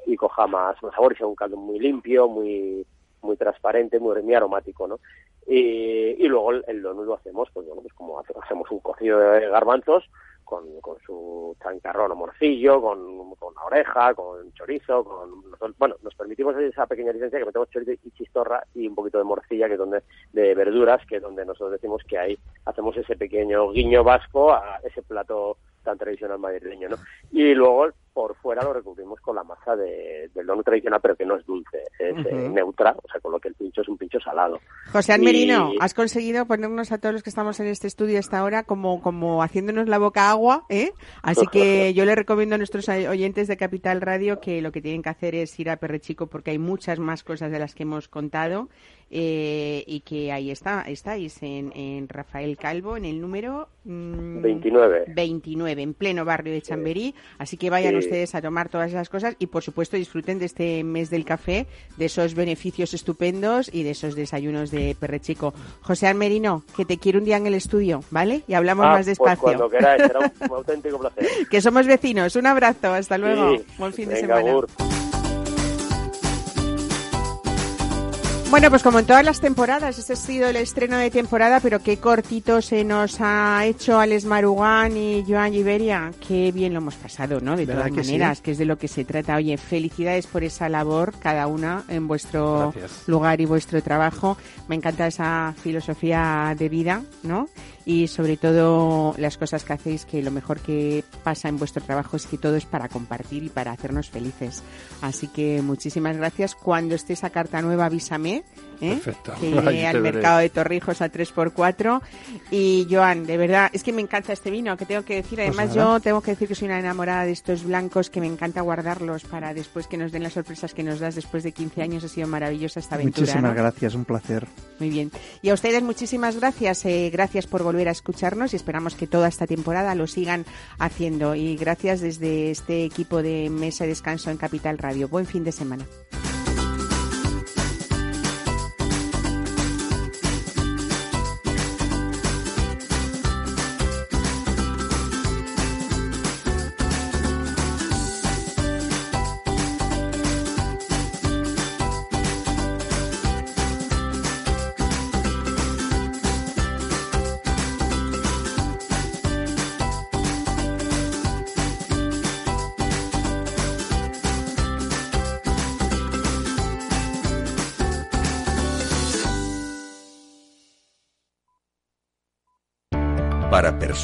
y coja más, más sabor y sea un caldo muy limpio, muy muy transparente, muy, muy aromático, ¿no? Y, y luego el, el lo hacemos, pues bueno, pues como hace- hacemos un cocido de garbanzos con, con su chancarrón o morcillo, con, con la oreja, con chorizo, con bueno, nos permitimos esa pequeña licencia que metemos chorizo y chistorra y un poquito de morcilla que es donde de verduras, que es donde nosotros decimos que ahí hacemos ese pequeño guiño vasco a ese plato tan tradicional madrileño, ¿no? Y luego por fuera lo recubrimos con la masa de, del donut tradicional, pero que no es dulce, es eh, Ujú. neutra, o sea, con lo que el pincho es un pincho salado. José Y- Almerino, has conseguido ponernos a todos los que estamos en este estudio hasta ahora como, como haciéndonos la boca agua, ¿eh? Así que yo le recomiendo a nuestros oyentes de Capital Radio que lo que tienen que hacer es ir a Perrechico porque hay muchas más cosas de las que hemos contado eh, y que ahí está, estáis en, en Rafael Calvo, en el número mm, 29. 29, en pleno barrio de Chamberí. Así que vayan Sí. ustedes a tomar todas esas cosas y, por supuesto, disfruten de este mes del café, de esos beneficios estupendos y de esos desayunos de Perrechico. José Almerino, que te quiero un día en el estudio, ¿vale? Y hablamos Ah, más pues despacio. cuando queráis, será un, un auténtico placer. que somos vecinos. Un abrazo, hasta luego. Sí. Buen fin de semana. agur. Bueno, pues como en todas las temporadas, este ha sido el estreno de temporada, pero qué cortito se nos ha hecho Alex Marugán y Joan Iberia. Qué bien lo hemos pasado, ¿no? De ¿Verdad todas que sí? maneras, que es de lo que se trata. Oye, felicidades por esa labor, cada una, en vuestro Gracias. lugar y vuestro trabajo. Me encanta esa filosofía de vida, ¿no? Y sobre todo las cosas que hacéis, que lo mejor que pasa en vuestro trabajo es que todo es para compartir y para hacernos felices. Así que muchísimas gracias. Cuando esté esa carta nueva, avísame. ¿Eh? Perfecto. Que iré al mercado de Torrijos a 3x4. Y Joan, de verdad, es que me encanta este vino, que tengo que decir. Además, Pues nada. yo tengo que decir que soy una enamorada de estos blancos, que me encanta guardarlos para después que nos den las sorpresas que nos das después de 15 años. Ha sido maravillosa esta aventura. Muchísimas ¿no? gracias, un placer. Muy bien. Y a ustedes muchísimas gracias. eh, gracias por volver a escucharnos y esperamos que toda esta temporada lo sigan haciendo. Y gracias desde este equipo de Mesa de Descanso en Capital Radio. Buen fin de semana.